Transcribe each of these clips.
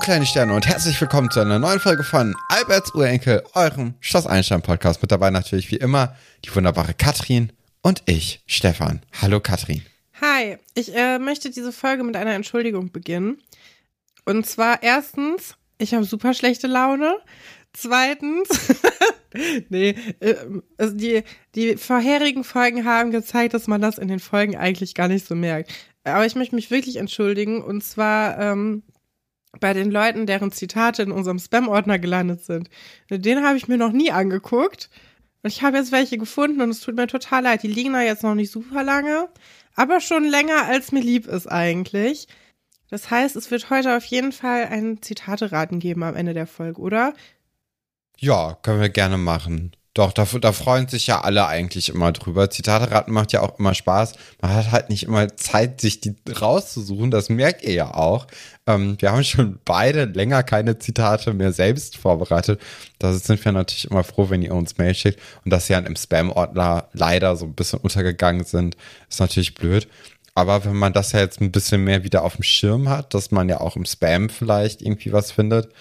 kleine Sterne und herzlich willkommen zu einer neuen Folge von Alberts Urenkel, eurem Schloss Einstein Podcast. Mit dabei natürlich wie immer die wunderbare Katrin und ich, Stefan. Hallo Katrin. Hi, ich äh, möchte diese Folge mit einer Entschuldigung beginnen. Und zwar erstens, ich habe super schlechte Laune. Zweitens, nee, äh, also die, die vorherigen Folgen haben gezeigt, dass man das in den Folgen eigentlich gar nicht so merkt. Aber ich möchte mich wirklich entschuldigen. Und zwar ähm, bei den Leuten, deren Zitate in unserem Spam-Ordner gelandet sind. Den habe ich mir noch nie angeguckt. Und ich habe jetzt welche gefunden und es tut mir total leid. Die liegen da jetzt noch nicht super lange, aber schon länger, als mir lieb ist eigentlich. Das heißt, es wird heute auf jeden Fall ein Zitate-Raten geben am Ende der Folge, oder? Ja, können wir gerne machen. Doch, da, da freuen sich ja alle eigentlich immer drüber. Zitate raten macht ja auch immer Spaß. Man hat halt nicht immer Zeit, sich die rauszusuchen. Das merkt ihr ja auch. Ähm, wir haben schon beide länger keine Zitate mehr selbst vorbereitet. Da sind wir natürlich immer froh, wenn ihr uns Mail schickt. Und dass sie dann im Spam-Ordner leider so ein bisschen untergegangen sind, ist natürlich blöd. Aber wenn man das ja jetzt ein bisschen mehr wieder auf dem Schirm hat, dass man ja auch im Spam vielleicht irgendwie was findet,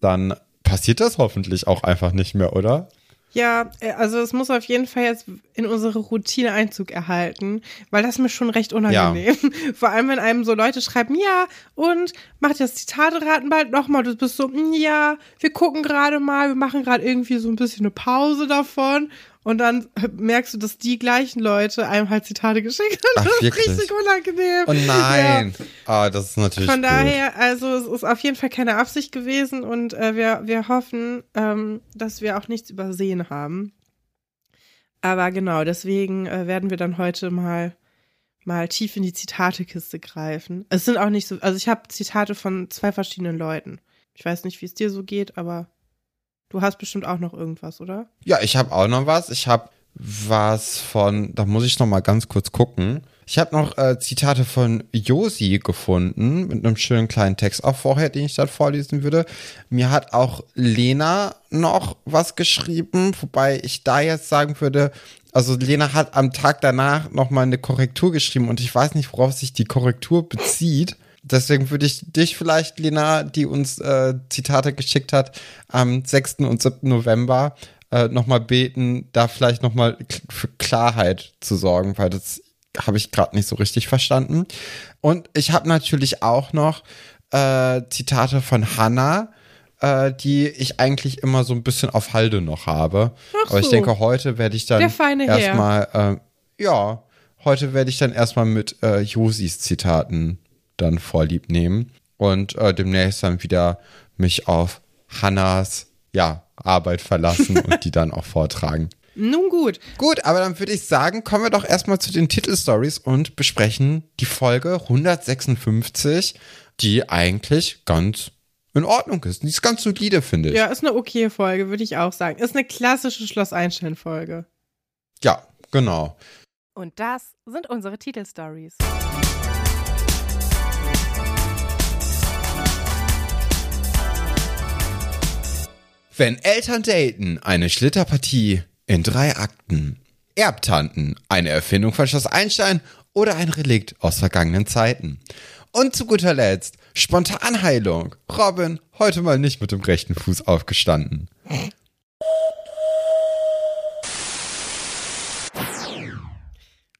dann passiert das hoffentlich auch einfach nicht mehr, oder? Ja, äh, also es muss auf jeden Fall jetzt in unsere Routine Einzug erhalten, weil das mir schon recht unangenehm. Ja. Vor allem, wenn einem so Leute schreiben, ja, und macht das Zitate-Raten bald nochmal. Du bist so, hm, ja, wir gucken gerade mal, wir machen gerade irgendwie so ein bisschen eine Pause davon. Und dann merkst du, dass die gleichen Leute einem halt Zitate geschickt haben. Ach, das ist richtig unangenehm. Oh nein. Ja. Ah, das ist natürlich. Von daher, also es ist auf jeden Fall keine Absicht gewesen und äh, wir, wir hoffen, ähm, dass wir auch nichts übersehen haben. Aber genau, deswegen äh, werden wir dann heute mal mal tief in die Zitatekiste greifen. Es sind auch nicht so, also ich habe Zitate von zwei verschiedenen Leuten. Ich weiß nicht, wie es dir so geht, aber Du hast bestimmt auch noch irgendwas, oder? Ja, ich habe auch noch was. Ich habe was von, da muss ich noch mal ganz kurz gucken. Ich habe noch äh, Zitate von Josi gefunden mit einem schönen kleinen Text auch vorher, den ich dann vorlesen würde. Mir hat auch Lena noch was geschrieben, wobei ich da jetzt sagen würde, also Lena hat am Tag danach noch mal eine Korrektur geschrieben und ich weiß nicht, worauf sich die Korrektur bezieht deswegen würde ich dich vielleicht, Lena, die uns äh, Zitate geschickt hat, am 6. und 7. November äh, nochmal beten, da vielleicht nochmal für Klarheit zu sorgen, weil das habe ich gerade nicht so richtig verstanden. Und ich habe natürlich auch noch äh, Zitate von Hannah, äh, die ich eigentlich immer so ein bisschen auf Halde noch habe. Ach Aber ich denke, heute werde ich dann erstmal, äh, ja, heute werde ich dann erstmal mit äh, Josis Zitaten dann vorlieb nehmen und äh, demnächst dann wieder mich auf Hannas ja, Arbeit verlassen und die dann auch vortragen. Nun gut. Gut, aber dann würde ich sagen, kommen wir doch erstmal zu den Titelstories und besprechen die Folge 156, die eigentlich ganz in Ordnung ist. Die ist ganz solide, finde ich. Ja, ist eine okay Folge, würde ich auch sagen. Ist eine klassische Schloss Einstein-Folge. Ja, genau. Und das sind unsere Titelstories. Wenn Eltern daten, eine Schlitterpartie in drei Akten. Erbtanten, eine Erfindung von Schloss Einstein oder ein Relikt aus vergangenen Zeiten. Und zu guter Letzt, Spontanheilung. Robin, heute mal nicht mit dem rechten Fuß aufgestanden.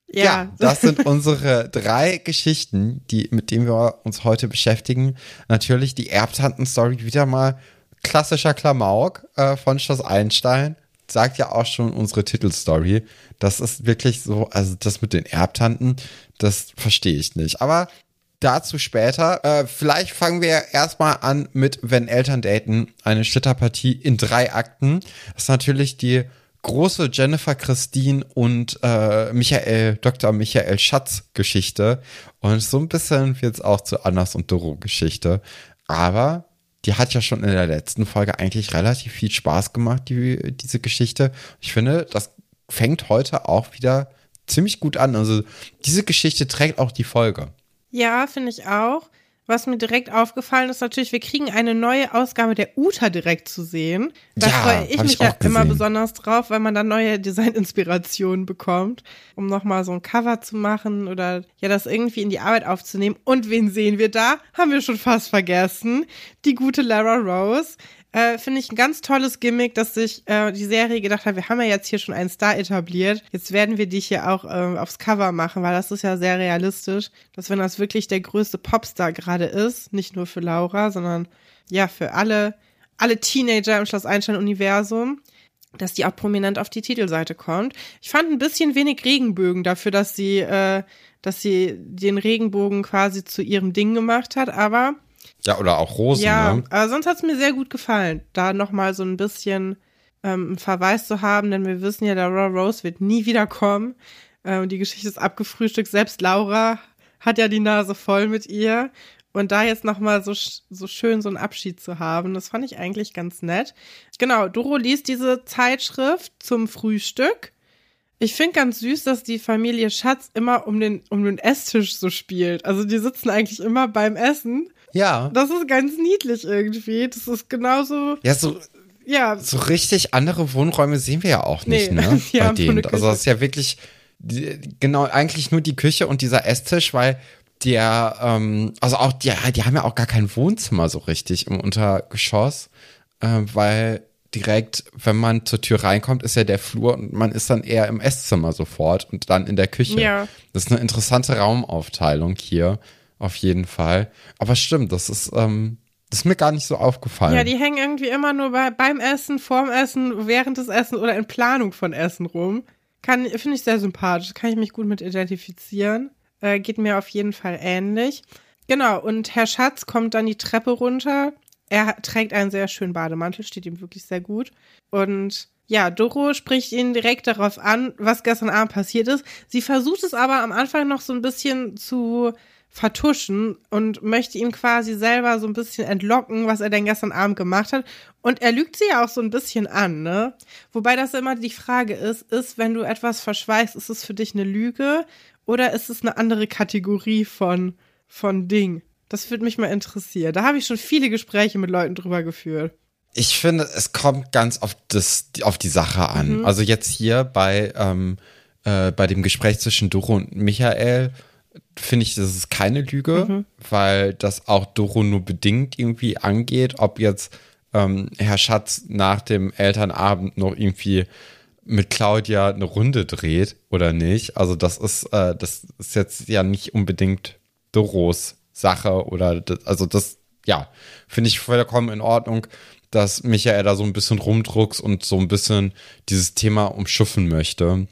Ja. ja. das sind unsere drei Geschichten, die, mit denen wir uns heute beschäftigen. Natürlich die Erbtanten-Story wieder mal klassischer Klamauk äh, von Schloss Einstein. Sagt ja auch schon unsere Titelstory. Das ist wirklich so, also das mit den Erbtanten, das verstehe ich nicht. Aber dazu später. Äh, vielleicht fangen wir erstmal an mit Wenn Eltern daten, eine Schlitterpartie in drei Akten. Das ist natürlich die große Jennifer Christine und äh, Michael, Dr. Michael Schatz Geschichte. Und so ein bisschen wird es auch zu Annas und Doro Geschichte. Aber die hat ja schon in der letzten Folge eigentlich relativ viel Spaß gemacht, die, diese Geschichte. Ich finde, das fängt heute auch wieder ziemlich gut an. Also diese Geschichte trägt auch die Folge. Ja, finde ich auch. Was mir direkt aufgefallen ist, natürlich, wir kriegen eine neue Ausgabe der Uta direkt zu sehen. Da Ja, freue ich mich ich ja auch immer besonders drauf, weil man dann neue Designinspirationen bekommt, um nochmal so ein Cover zu machen oder ja, das irgendwie in die Arbeit aufzunehmen. Und wen sehen wir da? Haben wir schon fast vergessen. Die gute Lara Rose. Äh, Finde ich ein ganz tolles Gimmick, dass sich äh, die Serie gedacht hat, wir haben ja jetzt hier schon einen Star etabliert, jetzt werden wir dich hier auch äh, aufs Cover machen, weil das ist ja sehr realistisch, dass wenn das wirklich der größte Popstar gerade ist, nicht nur für Laura, sondern ja für alle, alle Teenager im Schloss Einstein-Universum, dass die auch prominent auf die Titelseite kommt. Ich fand ein bisschen wenig Regenbögen dafür, dass sie, äh, dass sie den Regenbogen quasi zu ihrem Ding gemacht hat, aber Ja, oder auch Rosen, ja, ne? aber sonst hat's mir sehr gut gefallen, da nochmal so ein bisschen ähm, einen Verweis zu haben, denn wir wissen ja, der Raw Rose wird nie wiederkommen. Ähm, die Geschichte ist abgefrühstückt. Selbst Laura hat ja die Nase voll mit ihr. Und da jetzt nochmal so, so schön so einen Abschied zu haben, das fand ich eigentlich ganz nett. Genau, Doro liest diese Zeitschrift zum Frühstück. Ich finde ganz süß, dass die Familie Schatz immer um den, um den Esstisch so spielt. Also die sitzen eigentlich immer beim Essen. Ja. Das ist ganz niedlich irgendwie. Das ist genauso, Ja, so, ja, so richtig andere Wohnräume sehen wir ja auch nicht, Nee, ne? Bei denen. Also das ist ja wirklich die, genau eigentlich nur die Küche und dieser Esstisch, weil der, ähm, also auch die, die haben ja auch gar kein Wohnzimmer so richtig im Untergeschoss, äh, weil direkt, wenn man zur Tür reinkommt, ist ja der Flur und man ist dann eher im Esszimmer sofort und dann in der Küche. Ja. Das ist eine interessante Raumaufteilung hier, auf jeden Fall. Aber stimmt, das ist, ähm, das ist mir gar nicht so aufgefallen. ja, die hängen irgendwie immer nur bei, beim Essen, vorm Essen, während des Essen oder in Planung von Essen rum. Kann, finde ich sehr sympathisch. Kann ich mich gut mit identifizieren. Äh, geht mir auf jeden Fall ähnlich. Genau, und Herr Schatz kommt dann die Treppe runter. Er trägt einen sehr schönen Bademantel, steht ihm wirklich sehr gut. Und ja, Doro spricht ihn direkt darauf an, was gestern Abend passiert ist. Sie versucht es aber am Anfang noch so ein bisschen zu vertuschen und möchte ihn quasi selber so ein bisschen entlocken, was er denn gestern Abend gemacht hat. Und er lügt sie ja auch so ein bisschen an, ne? Wobei das immer die Frage ist, ist, wenn du etwas verschweigst, ist es für dich eine Lüge oder ist es eine andere Kategorie von, von Ding? Das würde mich mal interessieren. Da habe ich schon viele Gespräche mit Leuten drüber geführt. Ich finde, es kommt ganz auf das, auf die Sache an. Also jetzt hier bei, ähm, äh, bei dem Gespräch zwischen Doro und Michael finde ich, das ist keine Lüge, weil das auch Doro nur bedingt irgendwie angeht, ob jetzt ähm, Herr Schatz nach dem Elternabend noch irgendwie mit Claudia eine Runde dreht oder nicht. Also das ist, äh, das ist jetzt ja nicht unbedingt Doros Sache oder das, also das, ja, finde ich vollkommen in Ordnung, dass Michael da so ein bisschen rumdruckst und so ein bisschen dieses Thema umschiffen möchte.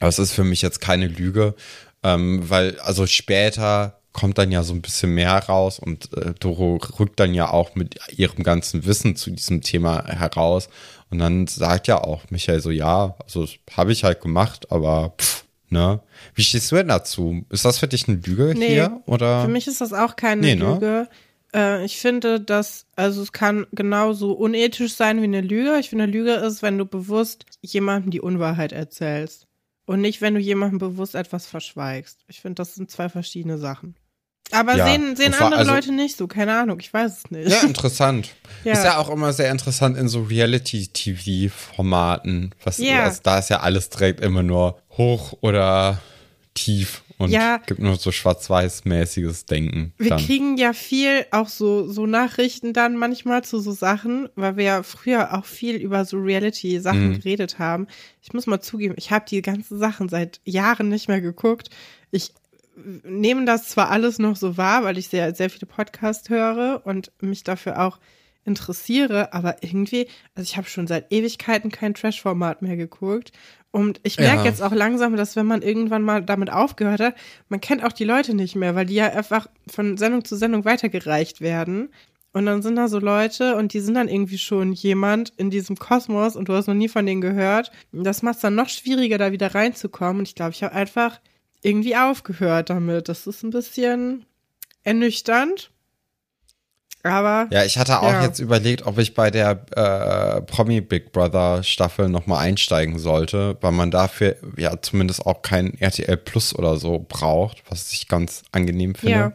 Aber es ist für mich jetzt keine Lüge, ähm, weil also später kommt dann ja so ein bisschen mehr raus und äh, Doro rückt dann ja auch mit ihrem ganzen Wissen zu diesem Thema heraus und dann sagt ja auch Michael so, ja, also habe ich halt gemacht, aber pff, ne? Wie stehst du denn dazu? Ist das für dich eine Lüge Nee, hier oder? Für mich ist das auch keine Nee, ne? Lüge. Äh, ich finde, dass, also es kann genauso unethisch sein wie eine Lüge. Ich finde, eine Lüge ist, wenn du bewusst jemandem die Unwahrheit erzählst. Und nicht, wenn du jemandem bewusst etwas verschweigst. Ich finde, das sind zwei verschiedene Sachen. Aber Ja, sehen, sehen andere also- Leute nicht so, keine Ahnung, ich weiß es nicht. Ja, interessant. Ja. Ist ja auch immer sehr interessant in so Reality-TV-Formaten. Was Ja. also da ist ja alles direkt immer nur hoch oder tief und Ja. gibt nur so schwarz-weiß-mäßiges Denken. Wir dann. kriegen ja viel auch so, so Nachrichten dann manchmal zu so Sachen, weil wir ja früher auch viel über so Reality-Sachen Mhm. geredet haben. Ich muss mal zugeben, ich habe die ganzen Sachen seit Jahren nicht mehr geguckt. Ich nehme das zwar alles noch so wahr, weil ich sehr, sehr viele Podcasts höre und mich dafür auch interessiere, aber irgendwie, also ich habe schon seit Ewigkeiten kein Trash-Format mehr geguckt. Und ich merke Ja. jetzt auch langsam, dass wenn man irgendwann mal damit aufgehört hat, man kennt auch die Leute nicht mehr, weil die ja einfach von Sendung zu Sendung weitergereicht werden. Und dann sind da so Leute und die sind dann irgendwie schon jemand in diesem Kosmos und du hast noch nie von denen gehört. Das macht es dann noch schwieriger, da wieder reinzukommen. Und ich glaube, ich habe einfach irgendwie aufgehört damit. Das ist ein bisschen ernüchternd. Aber Ja, ich hatte auch Ja. jetzt überlegt, ob ich bei der äh, Promi Big Brother Staffel nochmal einsteigen sollte, weil man dafür ja zumindest auch kein RTL Plus oder so braucht, was ich ganz angenehm finde. Ja.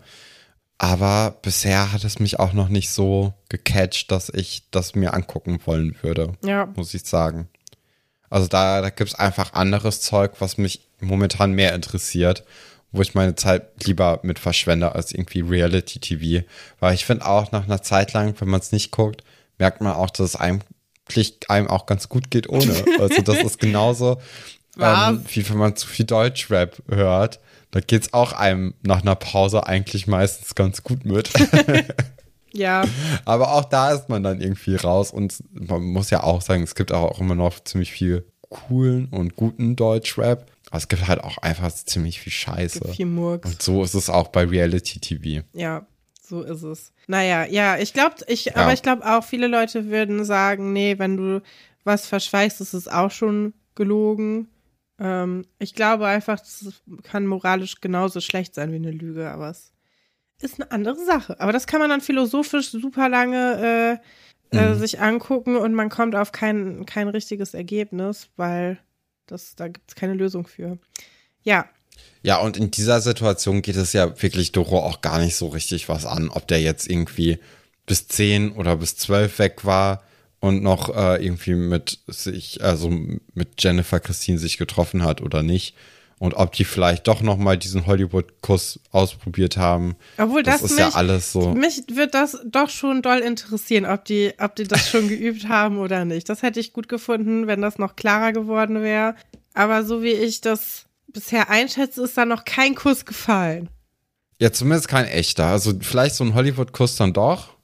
Aber bisher hat es mich auch noch nicht so gecatcht, dass ich das mir angucken wollen würde, Ja. muss ich sagen. Also da, da gibt's einfach anderes Zeug, was mich momentan mehr interessiert, wo ich meine Zeit lieber mit verschwende als irgendwie Reality-TV. Weil ich finde auch nach einer Zeit lang, wenn man es nicht guckt, merkt man auch, dass es eigentlich einem auch ganz gut geht ohne. Also das ist genauso, ähm, wie wenn man zu viel Deutschrap hört. Da geht's auch einem nach einer Pause eigentlich meistens ganz gut mit. Ja, Aber auch da ist man dann irgendwie raus und man muss ja auch sagen, es gibt auch immer noch ziemlich viel coolen und guten Deutschrap. Aber es gibt halt auch einfach ziemlich viel Scheiße. viel Murks. Und so ist es auch bei Reality TV. Ja, so ist es. Naja, ja, ich glaube, ich, aber ich glaube auch, viele Leute würden sagen, nee, wenn du was verschweigst, ist es auch schon gelogen. Ähm, ich glaube einfach, das kann moralisch genauso schlecht sein wie eine Lüge, aber es ist eine andere Sache. Aber das kann man dann philosophisch super lange äh, äh, sich angucken und man kommt auf kein, kein richtiges Ergebnis, weil das, da gibt es keine Lösung für. Ja, Ja, und in dieser Situation geht es ja wirklich Doro auch gar nicht so richtig was an, ob der jetzt irgendwie bis 10 oder bis 12 weg war und noch äh, irgendwie mit sich, also mit Jennifer Christine sich getroffen hat oder nicht. Und ob die vielleicht doch noch mal diesen Hollywood-Kuss ausprobiert haben. Obwohl das, das ist mich, ja alles so. Mich wird das doch schon doll interessieren, ob die, ob die das schon geübt haben oder nicht. Das hätte ich gut gefunden, wenn das noch klarer geworden wäre. Aber so wie ich das bisher einschätze, ist da noch kein Kuss gefallen. Ja, zumindest kein echter. Also vielleicht so ein Hollywood-Kuss dann doch.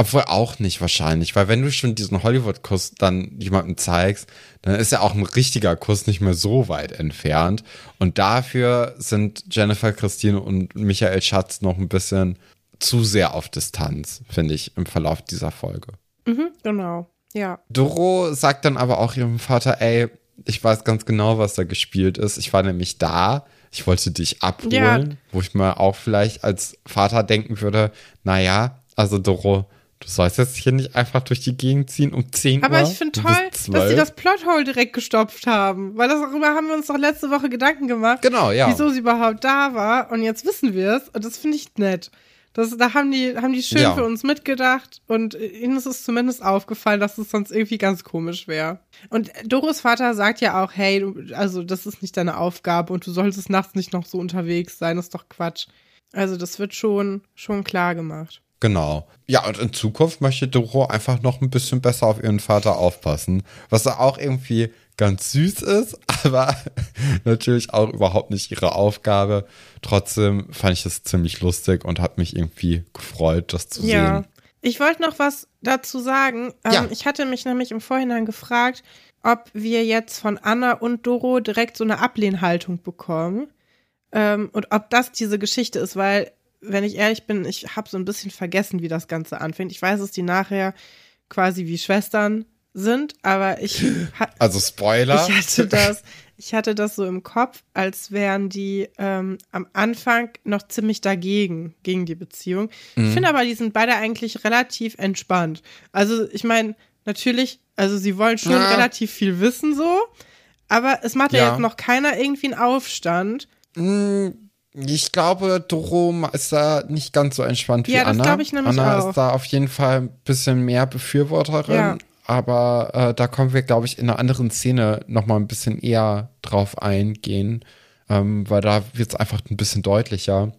Obwohl auch nicht wahrscheinlich, weil wenn du schon diesen Hollywood-Kuss dann jemandem zeigst, dann ist ja auch ein richtiger Kuss nicht mehr so weit entfernt. Und dafür sind Jennifer Christine und Michael Schatz noch ein bisschen zu sehr auf Distanz, finde ich, im Verlauf dieser Folge. Mhm, genau. Ja. Doro sagt dann aber auch ihrem Vater, ey, ich weiß ganz genau, was da gespielt ist. Ich war nämlich da. Ich wollte dich abholen, Ja. wo ich mir auch vielleicht als Vater denken würde, naja, also Doro, du sollst jetzt hier nicht einfach durch die Gegend ziehen um 10 Aber Uhr. ich finde toll, dass sie 12. das Plothole direkt gestopft haben. Weil darüber haben wir uns doch letzte Woche Gedanken gemacht. Genau, ja. Wieso sie überhaupt da war. Und jetzt wissen wir es. Und das finde ich nett. Das, da haben die, haben die schön Ja. für uns mitgedacht. Und ihnen ist es zumindest aufgefallen, dass es sonst irgendwie ganz komisch wäre. Und Doros Vater sagt ja auch, hey, du, also das ist nicht deine Aufgabe und du solltest nachts nicht noch so unterwegs sein. Das ist doch Quatsch. Also das wird schon, schon klar gemacht. Genau. Ja, und in Zukunft möchte Doro einfach noch ein bisschen besser auf ihren Vater aufpassen. Was auch irgendwie ganz süß ist, aber natürlich auch überhaupt nicht ihre Aufgabe. Trotzdem fand ich es ziemlich lustig und hat mich irgendwie gefreut, das zu Ja. sehen. Ich wollte noch was dazu sagen. Ähm, Ja. Ich hatte mich nämlich im Vorhinein gefragt, ob wir jetzt von Anna und Doro direkt so eine Ablehnhaltung bekommen. Ähm, und ob das diese Geschichte ist, weil, wenn ich ehrlich bin, ich habe so ein bisschen vergessen, wie das Ganze anfängt. Ich weiß, dass die nachher quasi wie Schwestern sind, aber ich, Also Spoiler. ich hatte das, ich hatte das so im Kopf, als wären die ähm, am Anfang noch ziemlich dagegen, gegen die Beziehung. Ich finde aber, die sind beide eigentlich relativ entspannt. Also, ich meine, natürlich, also sie wollen schon Ja. relativ viel wissen, so, aber es macht ja, Ja. jetzt noch keiner irgendwie einen Aufstand. Ich glaube, Doro ist da nicht ganz so entspannt wie Ja, das Anna. glaube ich nämlich Anna auch. ist da auf jeden Fall ein bisschen mehr Befürworterin. Ja. Aber äh, da kommen wir, glaube ich, in einer anderen Szene noch mal ein bisschen eher drauf eingehen, ähm, weil da wird es einfach ein bisschen deutlicher.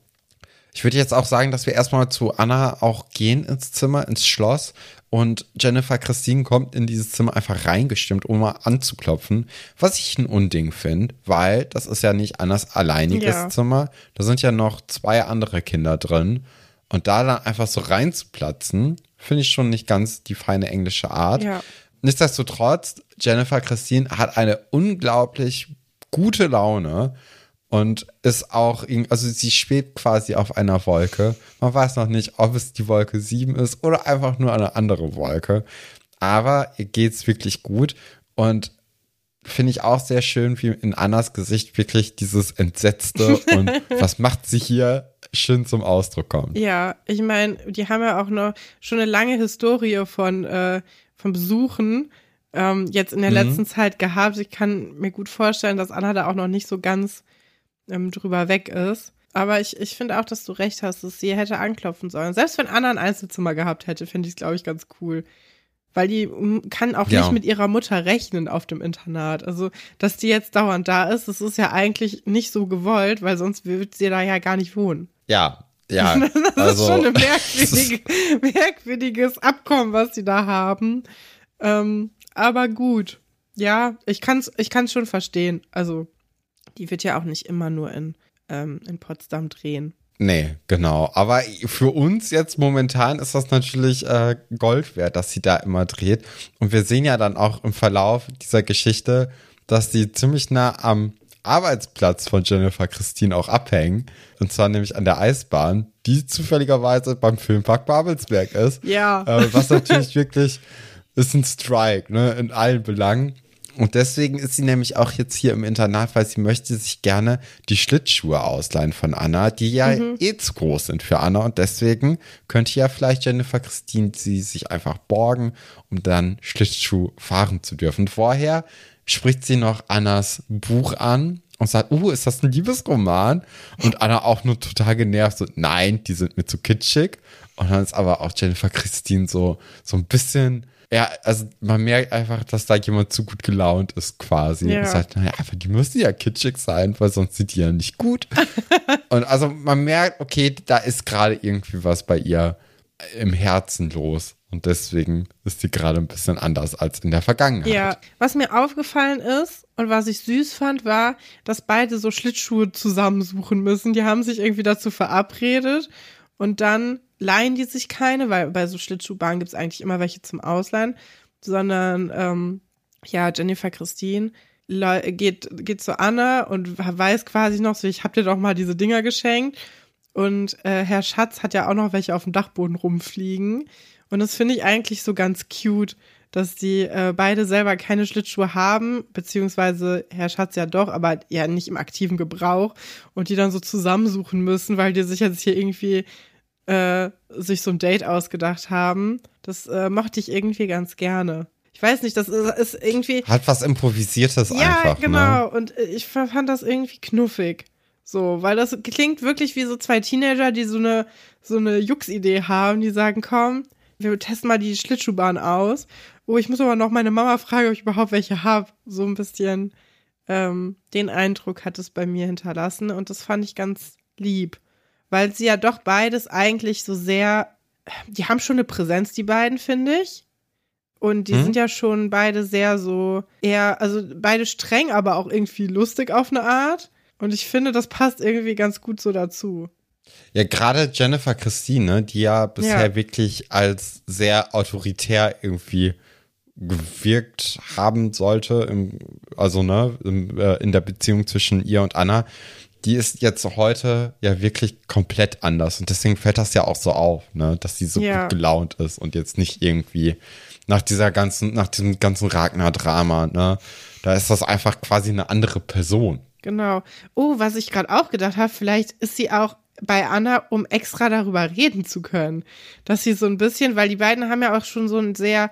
Ich würde jetzt auch sagen, dass wir erstmal zu Anna auch gehen ins Zimmer, ins Schloss. Und Jennifer Christine kommt in dieses Zimmer einfach reingestimmt, um mal anzuklopfen. Was ich ein Unding finde, weil das ist ja nicht Annas alleiniges Ja. Zimmer. Da sind ja noch zwei andere Kinder drin. Und da dann einfach so reinzuplatzen, finde ich schon nicht ganz die feine englische Art. Ja. Nichtsdestotrotz, Jennifer Christine hat eine unglaublich gute Laune und ist auch, also sie schwebt quasi auf einer Wolke. Man weiß noch nicht, ob es die Wolke 7 ist oder einfach nur eine andere Wolke. Aber ihr geht's wirklich gut und finde ich auch sehr schön, wie in Annas Gesicht wirklich dieses Entsetzte und was macht sie hier schön zum Ausdruck kommt. Ja, ich meine, die haben ja auch noch schon eine lange Historie von, äh, von Besuchen ähm, jetzt in der Mhm. letzten Zeit gehabt. Ich kann mir gut vorstellen, dass Anna da auch noch nicht so ganz ähm, drüber weg ist. Aber ich, ich finde auch, dass du recht hast, dass sie hätte anklopfen sollen. Selbst wenn Anna ein Einzelzimmer gehabt hätte, finde ich es, glaube ich, ganz cool. Weil die mm, kann auch Ja. nicht mit ihrer Mutter rechnen auf dem Internat. Also, dass die jetzt dauernd da ist, das ist ja eigentlich nicht so gewollt, weil sonst wird sie da ja gar nicht wohnen. Ja, ja. Das also, ist schon ein merkwürdig, merkwürdiges Abkommen, was sie da haben. Ähm, aber gut. Ja, ich kann's, ich kann's schon verstehen. Also, die wird ja auch nicht immer nur in, ähm, in Potsdam drehen. Nee, genau. Aber für uns jetzt momentan ist das natürlich äh, Gold wert, dass sie da immer dreht. Und wir sehen ja dann auch im Verlauf dieser Geschichte, dass die ziemlich nah am Arbeitsplatz von Jennifer Christine auch abhängen. Und zwar nämlich an der Eisbahn, die zufälligerweise beim Filmpark Babelsberg ist. Ja. Äh, was natürlich wirklich ist ein Strike, ne, in allen Belangen. Und deswegen ist sie nämlich auch jetzt hier im Internat, weil sie möchte sich gerne die Schlittschuhe ausleihen von Anna, die ja eh zu groß sind für Anna. Und deswegen könnte ja vielleicht Jennifer Christine sie sich einfach borgen, um dann Schlittschuh fahren zu dürfen. Vorher spricht sie noch Annas Buch an und sagt, uh, ist das ein Liebesroman? Und Anna auch nur total genervt, so, nein, die sind mir zu kitschig. Und dann ist aber auch Jennifer Christine so, so ein bisschen, ja, also man merkt einfach, dass da jemand zu gut gelaunt ist quasi. Ja. Und sagt, naja, aber die müssen ja kitschig sein, weil sonst sind die ja nicht gut. und also man merkt, okay, da ist gerade irgendwie was bei ihr im Herzen los. Und deswegen ist sie gerade ein bisschen anders als in der Vergangenheit. Ja, was mir aufgefallen ist und was ich süß fand, war, dass beide so Schlittschuhe zusammensuchen müssen. Die haben sich irgendwie dazu verabredet und dann leihen die sich keine, weil bei so Schlittschuhbahnen gibt es eigentlich immer welche zum Ausleihen, sondern ähm, ja, Jennifer Christine geht, geht zu Anna und weiß quasi noch so, ich hab dir doch mal diese Dinger geschenkt. Und äh, Herr Schatz hat ja auch noch welche auf dem Dachboden rumfliegen. Und das finde ich eigentlich so ganz cute, dass die äh, beide selber keine Schlittschuhe haben, beziehungsweise Herr Schatz ja doch, aber ja nicht im aktiven Gebrauch und die dann so zusammensuchen müssen, weil die sich jetzt hier irgendwie äh, sich so ein Date ausgedacht haben. Das äh, mochte ich irgendwie ganz gerne. Ich weiß nicht, das ist, ist irgendwie. Hat was Improvisiertes Ja, einfach. Ne? genau. Und äh, ich fand das irgendwie knuffig. So, weil das klingt wirklich wie so zwei Teenager, die so eine, so eine Jux-Idee haben, die sagen, komm, wir testen mal die Schlittschuhbahn aus. Oh, ich muss aber noch meine Mama fragen, ob ich überhaupt welche habe. So ein bisschen ähm, den Eindruck hat es bei mir hinterlassen und das fand ich ganz lieb. Weil sie ja doch beides eigentlich so sehr, die haben schon eine Präsenz, die beiden, finde ich. Und die Hm? sind ja schon beide sehr so, eher, also beide streng, aber auch irgendwie lustig auf eine Art. Und ich finde, das passt irgendwie ganz gut so dazu. Ja, gerade Jennifer Christine, die ja bisher Ja. wirklich als sehr autoritär irgendwie gewirkt haben sollte, im, also ne, im, äh, in der Beziehung zwischen ihr und Anna, die ist jetzt heute ja wirklich komplett anders. Und deswegen fällt das ja auch so auf, ne, dass sie so Ja. gut gelaunt ist und jetzt nicht irgendwie nach dieser ganzen, nach diesem ganzen Ragnar-Drama, ne, da ist das einfach quasi eine andere Person. Genau. Oh, was ich gerade auch gedacht habe, vielleicht ist sie auch bei Anna, um extra darüber reden zu können. Dass sie so ein bisschen, weil die beiden haben ja auch schon so ein sehr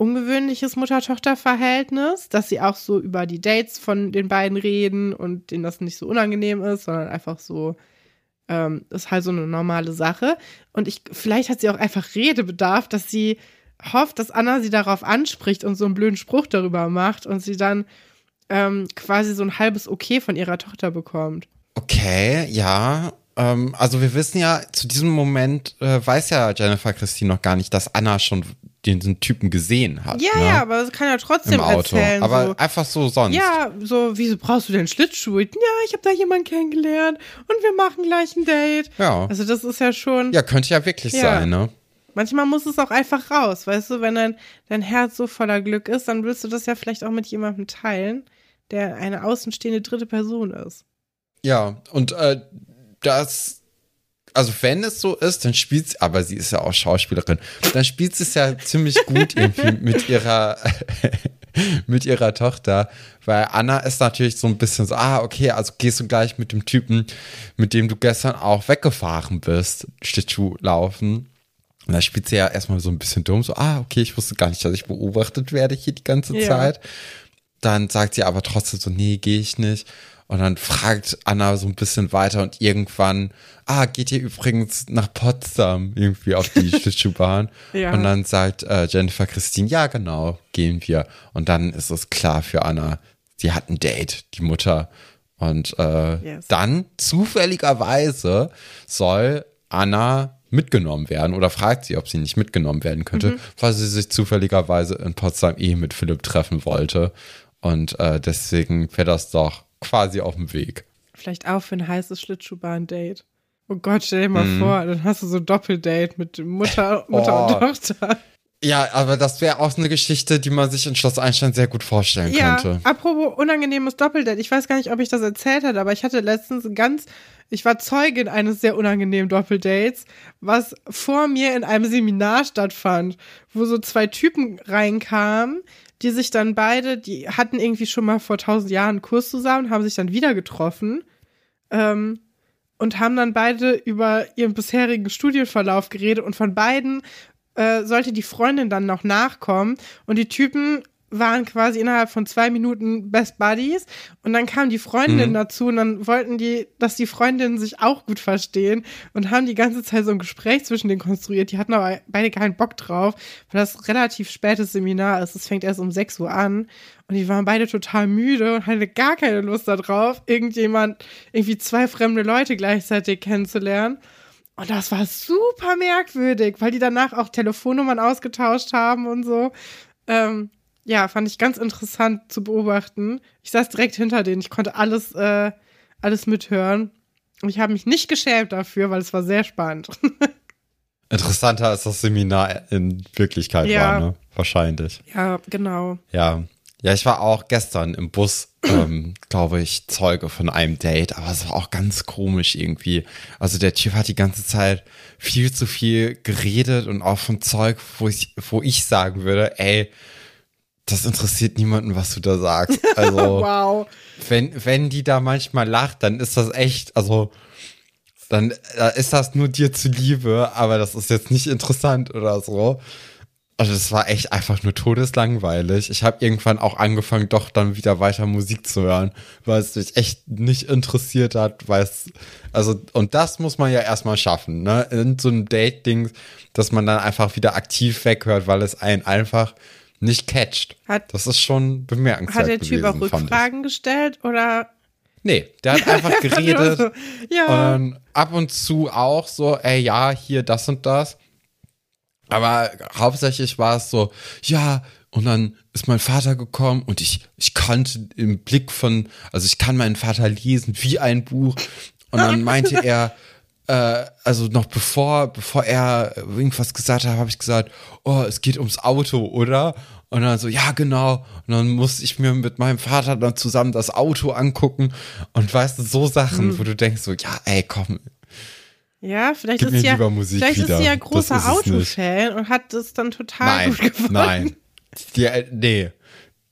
ungewöhnliches Mutter-Tochter-Verhältnis, dass sie auch so über die Dates von den beiden reden und denen das nicht so unangenehm ist, sondern einfach so, ähm, ist halt so eine normale Sache. Und ich, vielleicht hat sie auch einfach Redebedarf, dass sie hofft, dass Anna sie darauf anspricht und so einen blöden Spruch darüber macht und sie dann ähm, quasi so ein halbes Okay von ihrer Tochter bekommt. Okay, ja. Ähm, also wir wissen ja, zu diesem Moment äh, weiß ja Jennifer Christine noch gar nicht, dass Anna schon diesen Typen gesehen hat. Ja, ne? ja, aber das kann ja trotzdem Im Auto. erzählen. Aber so. einfach so sonst. Ja, so, wieso brauchst du denn Schlittschuhe? Ja, ich habe da jemanden kennengelernt und wir machen gleich ein Date. Ja. Also das ist ja schon, Ja, könnte ja wirklich Ja. sein, ne? manchmal muss es auch einfach raus, weißt du, wenn dein, dein Herz so voller Glück ist, dann willst du das ja vielleicht auch mit jemandem teilen, der eine außenstehende dritte Person ist. Ja, und äh, das, also wenn es so ist, dann spielt sie, aber sie ist ja auch Schauspielerin, dann spielt sie es ja ziemlich gut irgendwie mit ihrer, mit ihrer Tochter, weil Anna ist natürlich so ein bisschen so, ah, okay, also gehst du gleich mit dem Typen, mit dem du gestern auch weggefahren bist, Schlittschuh laufen. Und da spielt sie ja erstmal so ein bisschen dumm, so, ah, okay, ich wusste gar nicht, dass ich beobachtet werde hier die ganze Ja. Zeit. Dann sagt sie aber trotzdem so, nee, gehe ich nicht. Und dann fragt Anna so ein bisschen weiter und irgendwann, ah, geht ihr übrigens nach Potsdam irgendwie auf die Schlittschuhbahn? Ja. Und dann sagt äh, Jennifer Christine, ja, genau, gehen wir. Und dann ist es klar für Anna, sie hat ein Date, die Mutter. Und äh, Yes. dann zufälligerweise soll Anna mitgenommen werden oder fragt sie, ob sie nicht mitgenommen werden könnte, weil sie sich zufälligerweise in Potsdam eh mit Philipp treffen wollte. Und äh, deswegen wäre das doch quasi auf dem Weg. Vielleicht auch für ein heißes Schlittschuhbahn-Date. Oh Gott, stell dir mal Mhm. vor, dann hast du so Doppeldate mit Mutter, Mutter Oh. und Tochter. Ja, aber das wäre auch eine Geschichte, die man sich in Schloss Einstein sehr gut vorstellen Ja, könnte. apropos unangenehmes Doppeldate. Ich weiß gar nicht, ob ich das erzählt hatte, aber ich hatte letztens ein ganz, ich war Zeugin eines sehr unangenehmen Doppeldates, was vor mir in einem Seminar stattfand, wo so zwei Typen reinkamen, die sich dann beide, die hatten irgendwie schon mal vor tausend Jahren einen Kurs zusammen, haben sich dann wieder getroffen. Ähm, und haben dann beide über ihren bisherigen Studienverlauf geredet und von beiden äh, sollte die Freundin dann noch nachkommen und die Typen waren quasi innerhalb von zwei Minuten Best Buddies und dann kam die Freundin Mhm. dazu und dann wollten die, dass die Freundinnen sich auch gut verstehen und haben die ganze Zeit so ein Gespräch zwischen denen konstruiert. Die hatten aber beide keinen Bock drauf, weil das relativ spätes Seminar ist. Es fängt erst um 6 Uhr an und die waren beide total müde und hatten gar keine Lust darauf, irgendjemand, irgendwie zwei fremde Leute gleichzeitig kennenzulernen. Und das war super merkwürdig, weil die danach auch Telefonnummern ausgetauscht haben und so. Ähm, ja, fand ich ganz interessant zu beobachten. Ich saß direkt hinter denen, ich konnte alles, äh, alles mithören. Und ich habe mich nicht geschämt dafür, weil es war sehr spannend. Interessanter als das Seminar in Wirklichkeit Ja. war, ne? Wahrscheinlich. ja, genau. Ja. Ja, ich war auch gestern im Bus, ähm, glaube ich, Zeuge von einem Date, aber es war auch ganz komisch irgendwie. Also der Typ hat die ganze Zeit viel zu viel geredet und auch von Zeug, wo ich, wo ich sagen würde, ey, das interessiert niemanden, was du da sagst. Also, Wow. wenn, wenn die da manchmal lacht, dann ist das echt, also, dann ist das nur dir zuliebe, aber das ist jetzt nicht interessant oder so. Also das war echt einfach nur todeslangweilig. Ich habe irgendwann auch angefangen, doch dann wieder weiter Musik zu hören, weil es mich echt nicht interessiert hat, weil es, also, und das muss man ja erstmal schaffen, ne? In so einem Date-Ding, dass man dann einfach wieder aktiv weghört, weil es einen einfach nicht catcht. Hat- das ist schon bemerkenswert Hat der Typ auch gewesen, ich. Rückfragen gestellt oder? Nee, der hat einfach geredet. So, Und ja. dann ab und zu auch so, ey, ja, hier das und das. Aber hauptsächlich war es so, ja, und dann ist mein Vater gekommen und ich, ich konnte im Blick von, also ich kann meinen Vater lesen wie ein Buch. Und dann meinte er, äh, also noch bevor, bevor er irgendwas gesagt hat, habe ich gesagt, oh, es geht ums Auto, oder? Und dann so, ja, genau. Und dann musste ich mir mit meinem Vater dann zusammen das Auto angucken. Und weißt du, so Sachen, wo du denkst so, ja, ey, komm, Ja, vielleicht ist sie ja, vielleicht wieder. ist sie ja Das großer. Autofan und hat es dann total Nein, gut gefunden. nein. Die, äh, nee.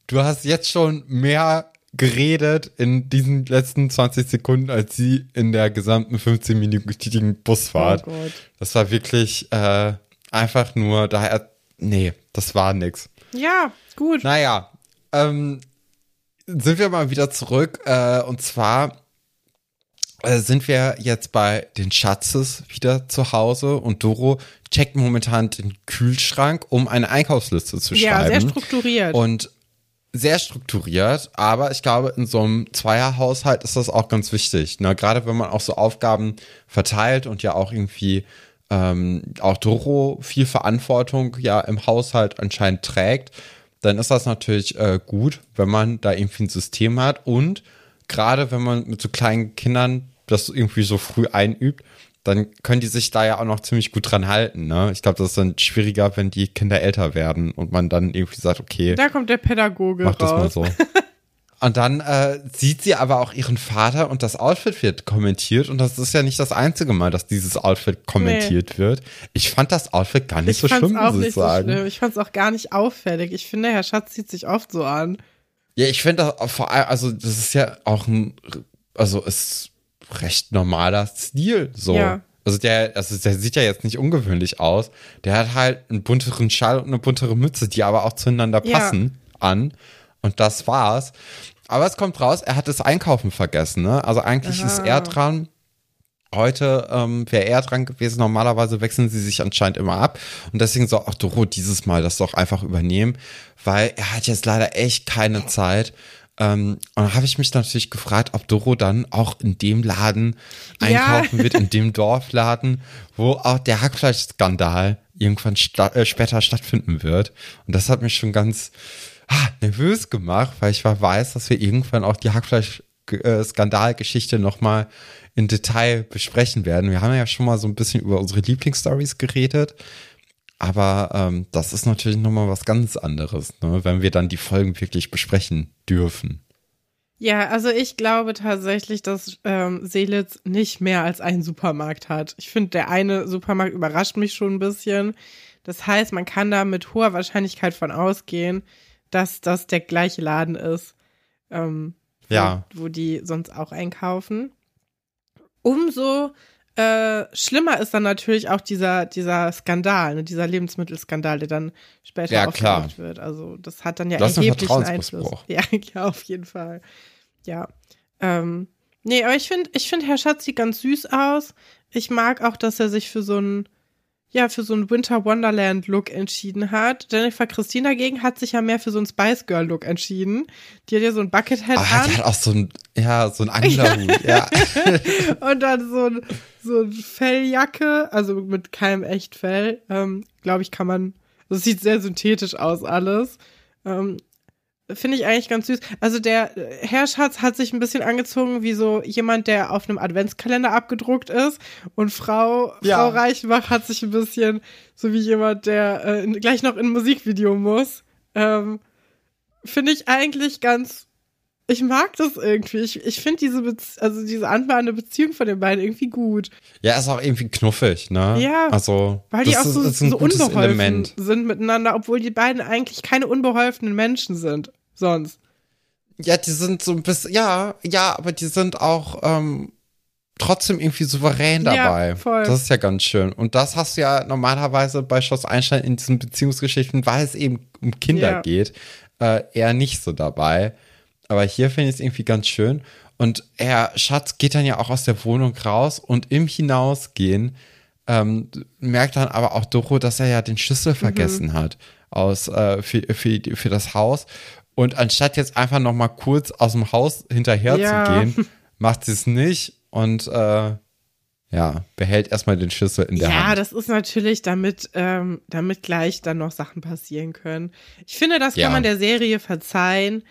Du hast jetzt schon mehr geredet in diesen letzten 20 Sekunden, als sie in der gesamten 15-minütigen Busfahrt. Oh Gott. Das war wirklich äh, einfach nur daher. Nee, das war nix. Ja, gut. Naja, ähm, sind wir mal wieder zurück. Äh, und zwar äh, sind wir jetzt bei den Schatzes wieder zu Hause und Doro checkt momentan den Kühlschrank, um eine Einkaufsliste zu ja, schreiben. sehr strukturiert. Und sehr strukturiert, aber ich glaube, in so einem Zweierhaushalt ist das auch ganz wichtig. Ne? Gerade wenn man auch so Aufgaben verteilt und ja auch irgendwie ähm, auch Doro viel Verantwortung ja im Haushalt anscheinend trägt, dann ist das natürlich äh, gut, wenn man da irgendwie ein System hat und gerade wenn man mit so kleinen Kindern das irgendwie so früh einübt, dann können die sich da ja auch noch ziemlich gut dran halten. Ne? Ich glaube, das ist dann schwieriger, wenn die Kinder älter werden und man dann irgendwie sagt, okay, da kommt der Pädagoge mach das mal so. Und dann äh, sieht sie aber auch ihren Vater und das Outfit wird kommentiert und das ist ja nicht das einzige Mal, dass dieses Outfit kommentiert wird. Ich fand das Outfit gar nicht Ich so schlimm, muss ich so sagen. schlimm. Ich fand's auch gar nicht auffällig. Ich finde, Herr Schatz zieht sich oft so an. Ja, ich finde das vor allem, also das ist ja auch ein, also ist recht normaler Stil so. Ja. Also der, also der sieht ja jetzt nicht ungewöhnlich aus. Der hat halt einen bunteren Schal und eine buntere Mütze, die aber auch zueinander Ja. passen an. Und das war's. Aber es kommt raus, er hat das Einkaufen vergessen, ne? Also eigentlich ist er dran. Heute ähm, wäre er dran gewesen. Normalerweise wechseln sie sich anscheinend immer ab. Und deswegen soll auch Doro dieses Mal das doch einfach übernehmen, weil er hat jetzt leider echt keine Zeit. Ähm, und da habe ich mich natürlich gefragt, ob Doro dann auch in dem Laden einkaufen Ja. wird, in dem Dorfladen, wo auch der Hackfleischskandal irgendwann sta äh, später stattfinden wird. Und das hat mich schon ganz ah, nervös gemacht, weil ich war weiß, dass wir irgendwann auch die Hackfleisch-Skandalgeschichte nochmal in Detail besprechen werden. Wir haben ja schon mal so ein bisschen über unsere Lieblingsstories geredet. Aber ähm, das ist natürlich nochmal was ganz anderes, ne? wenn wir dann die Folgen wirklich besprechen dürfen. Ja, also ich glaube tatsächlich, dass ähm, Seelitz nicht mehr als einen Supermarkt hat. Ich finde, der eine Supermarkt überrascht mich schon ein bisschen. Das heißt, man kann da mit hoher Wahrscheinlichkeit von ausgehen, dass das der gleiche Laden ist, ähm, Ja. wo die sonst auch einkaufen. Umso äh, schlimmer ist dann natürlich auch dieser, dieser Skandal, ne, dieser Lebensmittelskandal, der dann später Ja, aufgedeckt klar. wird. Also das hat dann ja Das ist ein erheblichen Einfluss. Ja, ja, auf jeden Fall. Ja. Ähm, nee, aber ich finde, ich finde, Herr Schatz sieht ganz süß aus. Ich mag auch, dass er sich für so ein, ja, für so einen Winter Wonderland Look entschieden hat. Jennifer Christine dagegen hat sich ja mehr für so einen Spice Girl Look entschieden. Die hat ja so ein Buckethead Aber an. die hat auch so ein, ja, so ein Anglerhut, ja. Und dann so ein, so ein Felljacke, also mit keinem Echtfell. Ähm, Glaube ich, kann man. Das sieht sehr synthetisch aus, alles. Ähm, Finde ich eigentlich ganz süß. Also der äh, Herr Schatz hat sich ein bisschen angezogen wie so jemand, der auf einem Adventskalender abgedruckt ist. Und Frau, Ja. Frau Reichenbach hat sich ein bisschen so wie jemand, der äh, gleich noch in ein Musikvideo muss. Ähm, Finde ich eigentlich ganz ich mag das irgendwie. Ich, ich finde diese, Bezie also diese anbahnende Beziehung von den beiden irgendwie gut. Ja, ist auch irgendwie knuffig, ne? Ja, Also, Weil die auch so, so unbeholfen Element. sind miteinander, obwohl die beiden eigentlich keine unbeholfenen Menschen sind. Sonst. Ja, die sind so ein bisschen, ja, ja, aber die sind auch ähm, trotzdem irgendwie souverän Ja, dabei. voll. Das ist ja ganz schön. Und das hast du ja normalerweise bei Schloss Einstein in diesen Beziehungsgeschichten, weil es eben um Kinder Ja. geht, äh, eher nicht so dabei. Aber hier finde ich es irgendwie ganz schön. Und Herr Schatz geht dann ja auch aus der Wohnung raus und im Hinausgehen ähm, merkt dann aber auch Doro, dass er ja den Schlüssel vergessen hat aus, äh, für, für, für das Haus. Und anstatt jetzt einfach noch mal kurz aus dem Haus hinterher Ja. zu gehen, macht sie es nicht und äh, ja, behält erstmal den Schlüssel in der Ja, Hand. das ist natürlich, damit, ähm, damit gleich dann noch Sachen passieren können. Ich finde, das kann Ja. man der Serie verzeihen,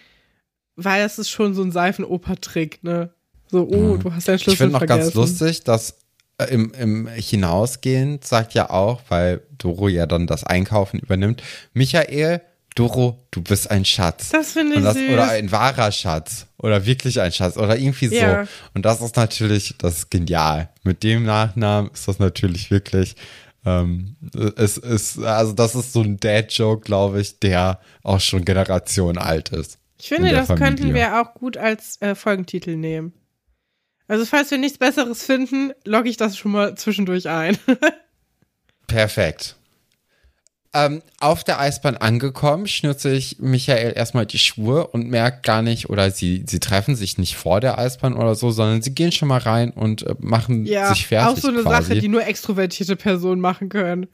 weil es ist schon so ein Seifenoper-Trick, ne? So, oh, du hast deinen Schlüssel Ich finde noch vergessen. ganz lustig, dass äh, im, im Hinausgehen sagt ja auch, weil Doro ja dann das Einkaufen übernimmt, Michael, Doro, du bist ein Schatz. Das finde ich das, süß. Oder ein wahrer Schatz. Oder wirklich ein Schatz. Oder irgendwie Ja. so. Und das ist natürlich, das ist genial. Mit dem Nachnamen ist das natürlich wirklich, ähm, es ist, also das ist so ein Dad-Joke, glaube ich, der auch schon Generationen alt ist. Ich finde, das könnten Familie. wir auch gut als äh, Folgentitel nehmen. Also, falls wir nichts Besseres finden, logge ich das schon mal zwischendurch ein. Perfekt. Ähm, auf der Eisbahn angekommen, schnürt sich Michael erstmal die Schuhe und merkt gar nicht, oder sie, sie treffen sich nicht vor der Eisbahn oder so, sondern sie gehen schon mal rein und äh, machen ja, sich fertig. auch so eine quasi. Sache, die nur extrovertierte Personen machen können.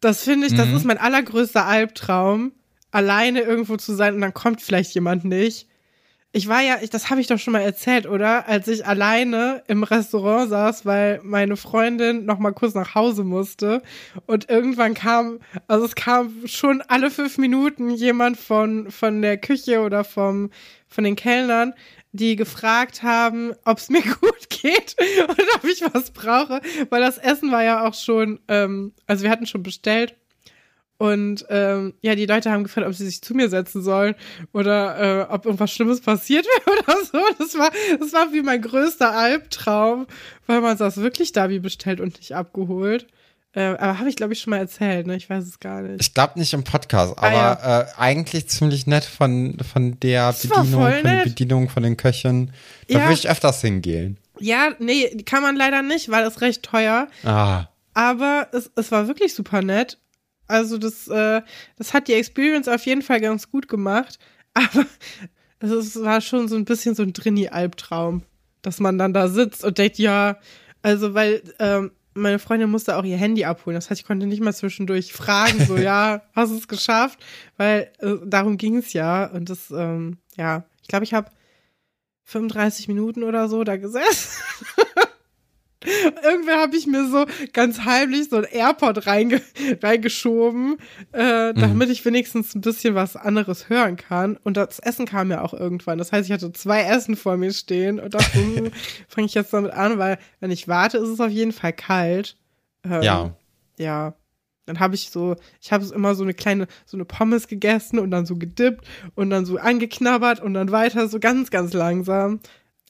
Das finde ich, das Mhm. ist mein allergrößter Albtraum, alleine irgendwo zu sein und dann kommt vielleicht jemand nicht. Ich war ja, ich, das habe ich doch schon mal erzählt, oder? Als ich alleine im Restaurant saß, weil meine Freundin noch mal kurz nach Hause musste. Und irgendwann kam, also es kam schon alle fünf Minuten jemand von von der Küche oder vom von den Kellnern, die gefragt haben, ob es mir gut geht und ob ich was brauche, weil das Essen war ja auch schon, ähm, also wir hatten schon bestellt und ähm, ja, die Leute haben gefragt, ob sie sich zu mir setzen sollen oder äh, ob irgendwas Schlimmes passiert wäre oder so. Das war, das war wie mein größter Albtraum, weil man saß wirklich da wie bestellt und nicht abgeholt. Äh, aber habe ich, glaube ich, schon mal erzählt, ne? Ich weiß es gar nicht. Ich glaube nicht im Podcast, Ah, aber äh, eigentlich ziemlich nett von, von der Das Bedienung, von der. Bedienung, von den Köchen. Da Ja. würde ich öfters hingehen. Ja, nee, kann man leider nicht, weil es recht teuer. Ah, Aber es, es war wirklich super nett. Also das, äh, das hat die Experience auf jeden Fall ganz gut gemacht. Aber es war schon so ein bisschen so ein Drini-Albtraum, dass man dann da sitzt und denkt, ja, also weil ähm, meine Freundin musste auch ihr Handy abholen. Das heißt, ich konnte nicht mal zwischendurch fragen, so, ja, hast du es geschafft? Weil äh, darum ging es ja. Und das, ähm, ja, ich glaube, ich habe 35 Minuten oder so da gesessen. Irgendwer habe ich mir so ganz heimlich so ein AirPod reinge reingeschoben, äh, damit mhm. ich wenigstens ein bisschen was anderes hören kann. Und das Essen kam ja auch irgendwann. Das heißt, ich hatte zwei Essen vor mir stehen und dachte, hm, fange ich jetzt damit an, weil wenn ich warte, ist es auf jeden Fall kalt. Ähm, ja. Ja. Dann habe ich so, ich habe immer so eine kleine, so eine Pommes gegessen und dann so gedippt und dann so angeknabbert und dann weiter so ganz, ganz langsam.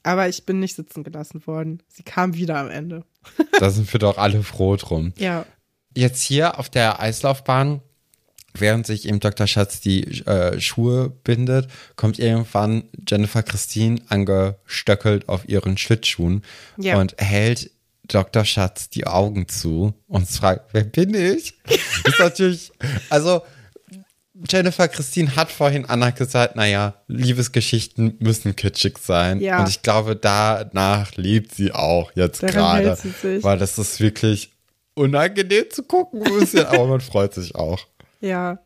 Aber ich bin nicht sitzen gelassen worden. Sie kam wieder am Ende. da sind wir doch alle froh drum. Ja. Jetzt hier auf der Eislaufbahn, während sich eben Dr. Schatz die äh, Schuhe bindet, kommt irgendwann Jennifer Christine angestöckelt auf ihren Schlittschuhen ja. und hält Dr. Schatz die Augen zu und fragt, wer bin ich? ist natürlich, also Jennifer Christine hat vorhin Anna gesagt, naja, Liebesgeschichten müssen kitschig sein. Ja. Und ich glaube, danach lebt sie auch jetzt gerade. Weil das ist wirklich unangenehm zu gucken, ein bisschen, aber man freut sich auch. Ja.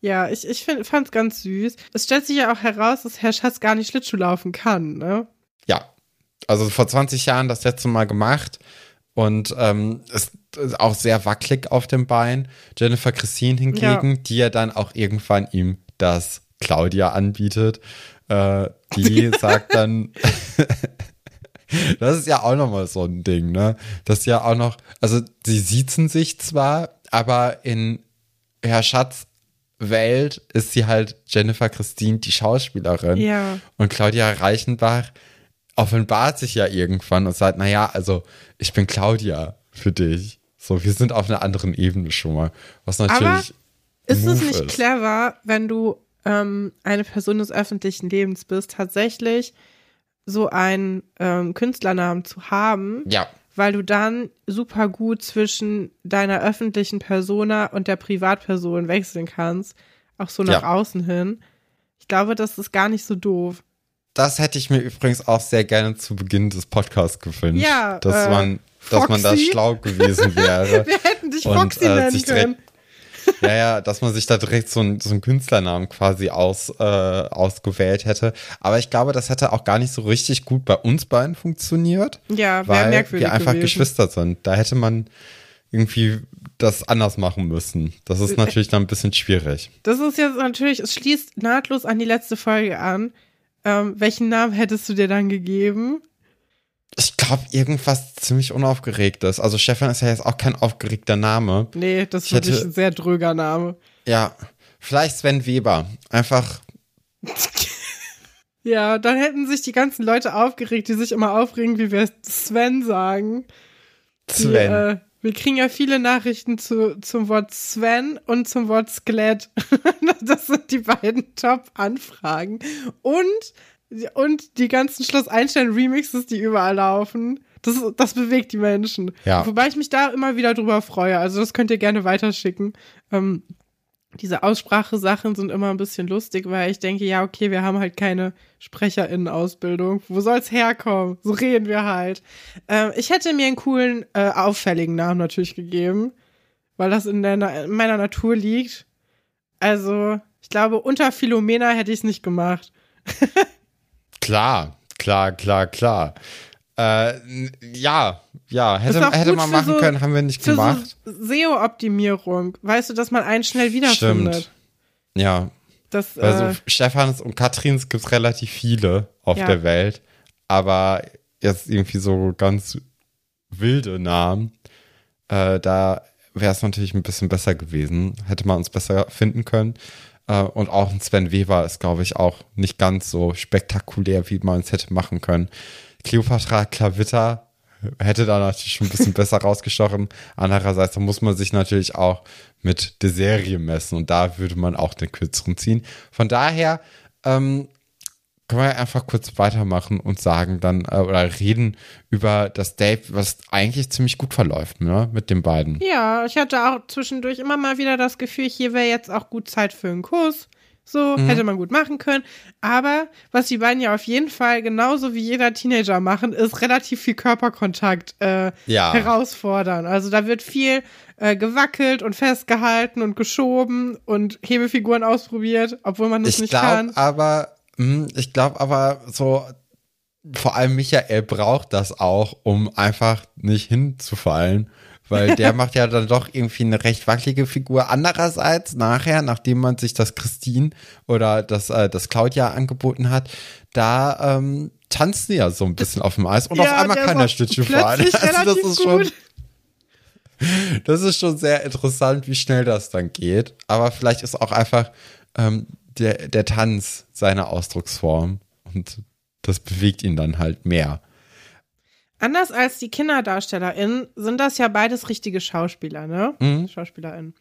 Ja, ich, ich fand es ganz süß. Es stellt sich ja auch heraus, dass Herr Schatz gar nicht Schlittschuh laufen kann, ne? Ja. Also vor 20 Jahren das letzte Mal gemacht. Und ähm, es ist auch sehr wackelig auf dem Bein. Jennifer Christine hingegen, ja. die ja dann auch irgendwann ihm das Claudia anbietet, äh, die sagt dann, das ist ja auch nochmal so ein Ding, ne? Das ist ja auch noch, also sie siezen sich zwar, aber in Herr Schatz Welt ist sie halt Jennifer Christine, die Schauspielerin. Ja. Und Claudia Reichenbach offenbart sich ja irgendwann und sagt, naja, also ich bin Claudia für dich. So, wir sind auf einer anderen Ebene schon mal. Was natürlich. Aber ist es nicht ist. clever, wenn du ähm, eine Person des öffentlichen Lebens bist, tatsächlich so einen ähm, Künstlernamen zu haben? Ja. Weil du dann super gut zwischen deiner öffentlichen Persona und der Privatperson wechseln kannst. Auch so nach ja. außen hin. Ich glaube, das ist gar nicht so doof das hätte ich mir übrigens auch sehr gerne zu Beginn des Podcasts gewünscht. Ja, dass äh, man, dass Foxy? man da schlau gewesen wäre. Wir hätten dich Foxy und, äh, nennen können. ja, ja, dass man sich da direkt so, ein, so einen Künstlernamen quasi aus, äh, ausgewählt hätte. Aber ich glaube, das hätte auch gar nicht so richtig gut bei uns beiden funktioniert. Ja, weil merkwürdig wir einfach gewesen. Geschwister sind. Da hätte man irgendwie das anders machen müssen. Das ist äh, natürlich dann ein bisschen schwierig. Das ist jetzt natürlich, es schließt nahtlos an die letzte Folge an. Ähm, welchen Namen hättest du dir dann gegeben? Ich glaube, irgendwas ziemlich Unaufgeregtes. Also Stefan ist ja jetzt auch kein aufgeregter Name. Nee, das ist wirklich ein sehr dröger Name. Ja, vielleicht Sven Weber. Einfach. ja, dann hätten sich die ganzen Leute aufgeregt, die sich immer aufregen, wie wir Sven sagen. Sven. Die, äh, wir kriegen ja viele Nachrichten zu, zum Wort Sven und zum Wort Skelett. das sind die beiden Top-Anfragen. Und, und die ganzen Schloss Einstein-Remixes, die überall laufen. Das, das bewegt die Menschen. Ja. Wobei ich mich da immer wieder drüber freue. Also das könnt ihr gerne weiterschicken. Ähm, diese Aussprachesachen sind immer ein bisschen lustig, weil ich denke, ja, okay, wir haben halt keine SprecherInnen-Ausbildung. Wo soll's herkommen? So reden wir halt. Ähm, ich hätte mir einen coolen, äh, auffälligen Namen natürlich gegeben, weil das in, der, in meiner Natur liegt. Also, ich glaube, unter Philomena hätte ich es nicht gemacht. klar, klar, klar, klar. Äh, ja, ja, hätte, hätte man machen so, können, haben wir nicht gemacht. So SEO-Optimierung, weißt du, dass man einen schnell wiederfindet. Stimmt. Ja. Das, also äh, Stefans und Katrins gibt es relativ viele auf ja. der Welt, aber jetzt irgendwie so ganz wilde Namen, äh, da wäre es natürlich ein bisschen besser gewesen. Hätte man uns besser finden können. Äh, und auch ein Sven Weber ist, glaube ich, auch nicht ganz so spektakulär, wie man es hätte machen können. Cleopatra Klavitter hätte da natürlich schon ein bisschen besser rausgestochen. Andererseits muss man sich natürlich auch mit der Serie messen und da würde man auch den kürzeren ziehen. Von daher ähm, können wir einfach kurz weitermachen und sagen dann äh, oder reden über das Date, was eigentlich ziemlich gut verläuft, ne, mit den beiden. Ja, ich hatte auch zwischendurch immer mal wieder das Gefühl, hier wäre jetzt auch gut Zeit für einen Kuss. So, hätte man gut machen können. Aber was die beiden ja auf jeden Fall genauso wie jeder Teenager machen, ist relativ viel Körperkontakt äh, Ja. herausfordern. Also da wird viel äh, gewackelt und festgehalten und geschoben und Hebefiguren ausprobiert, obwohl man das Ich nicht glaube kann. aber, hm, ich glaube aber so, vor allem Michael braucht das auch, um einfach nicht hinzufallen. Weil der macht ja dann doch irgendwie eine recht wackelige Figur. Andererseits, nachher, nachdem man sich das Christine oder das, äh, das Claudia angeboten hat, da ähm, tanzen ja so ein bisschen auf dem Eis und auf Ja, einmal der kann er auch Schlittschuh fahren. Also das ist schon, gut. das ist schon sehr interessant, wie schnell das dann geht. Aber vielleicht ist auch einfach ähm, der, der Tanz seine Ausdrucksform und das bewegt ihn dann halt mehr. Anders als die KinderdarstellerInnen sind das ja beides richtige Schauspieler, ne? Mhm. SchauspielerInnen.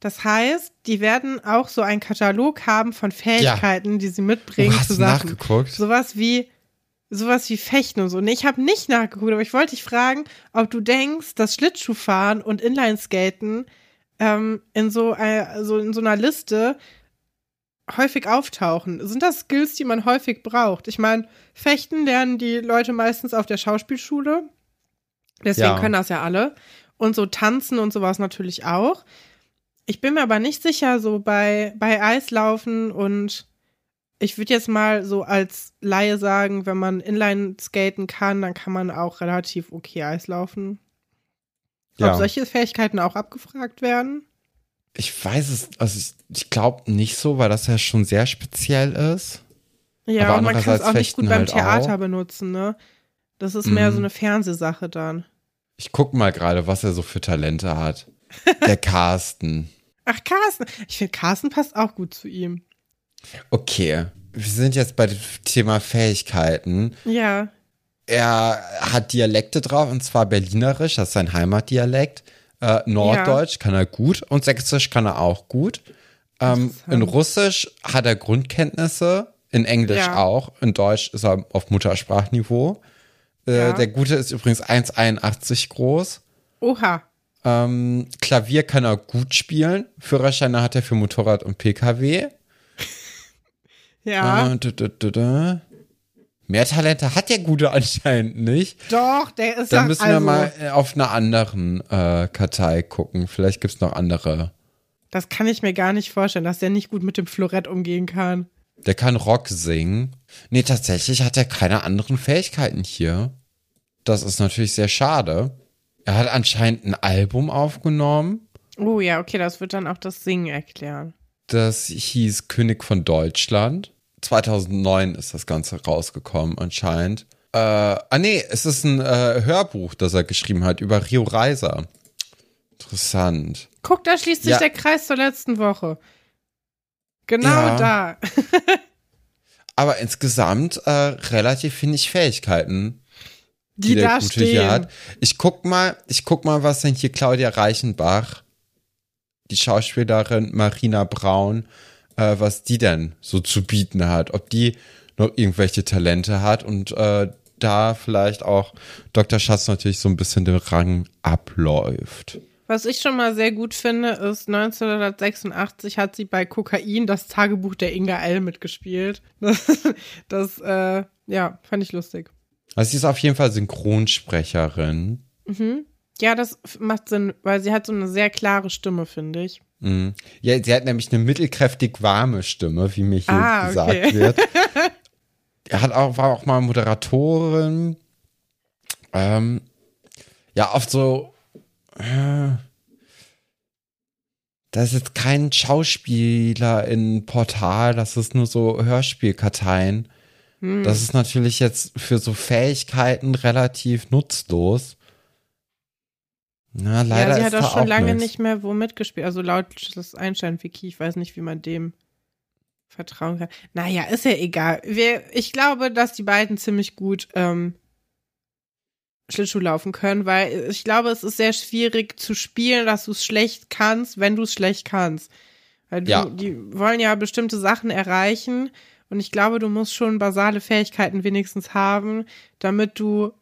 Das heißt, die werden auch so einen Katalog haben von Fähigkeiten, die sie mitbringen Oh, hast zu du Sachen. nachgeguckt? Sowas wie sowas wie Fechten und so. Nee, ich habe nicht nachgeguckt, aber ich wollte dich fragen, ob du denkst, dass Schlittschuhfahren und Inlineskaten ähm, in so, äh, so in so einer Liste häufig auftauchen. Sind das Skills, die man häufig braucht? Ich meine, Fechten lernen die Leute meistens auf der Schauspielschule. Deswegen Ja. können das ja alle. Und so tanzen und sowas natürlich auch. Ich bin mir aber nicht sicher, so bei, bei Eislaufen und ich würde jetzt mal so als Laie sagen, wenn man Inline skaten kann, dann kann man auch relativ okay Eislaufen. Ja. Ob solche Fähigkeiten auch abgefragt werden? Ich weiß es, also ich, ich glaube nicht so, weil das ja schon sehr speziell ist. Ja, Aber und man kann es auch nicht gut beim halt Theater auch. benutzen, ne? Das ist mehr Mhm. so eine Fernsehsache dann. Ich guck mal gerade, was er so für Talente hat. Der Carsten. Ach, Carsten. Ich finde, Carsten passt auch gut zu ihm. Okay, wir sind jetzt bei dem Thema Fähigkeiten. Ja. Er hat Dialekte drauf, und zwar Berlinerisch, das ist sein Heimatdialekt. Äh, Norddeutsch kann er gut und Sächsisch kann er auch gut. Ähm, in Russisch hat er Grundkenntnisse, in Englisch Ja. auch, in Deutsch ist er auf Muttersprachniveau. Äh, Ja. Der Gute ist übrigens 1,81 groß. Oha. Ähm, Klavier kann er gut spielen. Führerscheine hat er für Motorrad und Pkw. Ja. Äh, du, du, du. Mehr Talente hat der Gute anscheinend nicht. Doch, der ist Da doch- müssen also, wir mal äh, auf einer anderen äh, Kartei gucken. Vielleicht gibt's noch andere. Das kann ich mir gar nicht vorstellen, dass der nicht gut mit dem Florett umgehen kann. Der kann Rock singen. Nee, tatsächlich hat er keine anderen Fähigkeiten hier. Das ist natürlich sehr schade. Er hat anscheinend ein Album aufgenommen. Oh ja, okay, das wird dann auch das Singen erklären. Das hieß König von Deutschland. 2009 ist das Ganze rausgekommen anscheinend. Äh, ah nee, es ist ein äh, Hörbuch, das er geschrieben hat über Rio Reiser. Interessant. Guck, da schließt sich Ja. der Kreis zur letzten Woche. Genau Ja. da. Aber insgesamt äh, relativ wenig Fähigkeiten, Die, der da Gute stehen. hier hat. Ich guck mal, ich guck mal, was denn hier Claudia Reichenbach, die Schauspielerin Marina Braun, äh, was die denn so zu bieten hat. Ob die noch irgendwelche Talente hat und äh, da vielleicht auch Dr. Schatz natürlich so ein bisschen den Rang abläuft. Was ich schon mal sehr gut finde, ist 1986 hat sie bei Kokain das Tagebuch der Inga L mitgespielt. Das, das äh, ja, fand ich lustig. Also sie ist auf jeden Fall Synchronsprecherin. Ja, das macht Sinn, weil sie hat so eine sehr klare Stimme, finde ich. Mhm. Ja, sie hat nämlich eine mittelkräftig warme Stimme, wie mir hier Ah, gesagt okay. wird. Er hat auch, war auch mal Moderatorin. Ähm, ja, oft so. Äh, das ist jetzt kein Schauspieler in Portal, das ist nur so Hörspielkarteien. Hm. Das ist natürlich jetzt für so Fähigkeiten relativ nutzlos. Na, leider ja, sie ist hat auch schon lange nix. nicht mehr wo mitgespielt. Also laut das Einstein-Wiki, ich weiß nicht, wie man dem vertrauen kann. Naja, ist ja egal. Wir, ich glaube, dass die beiden ziemlich gut ähm, Schlittschuh laufen können, weil ich glaube, es ist sehr schwierig zu spielen, dass du es schlecht kannst, wenn du es schlecht kannst. Weil du, Ja. die wollen ja bestimmte Sachen erreichen und ich glaube, du musst schon basale Fähigkeiten wenigstens haben, damit du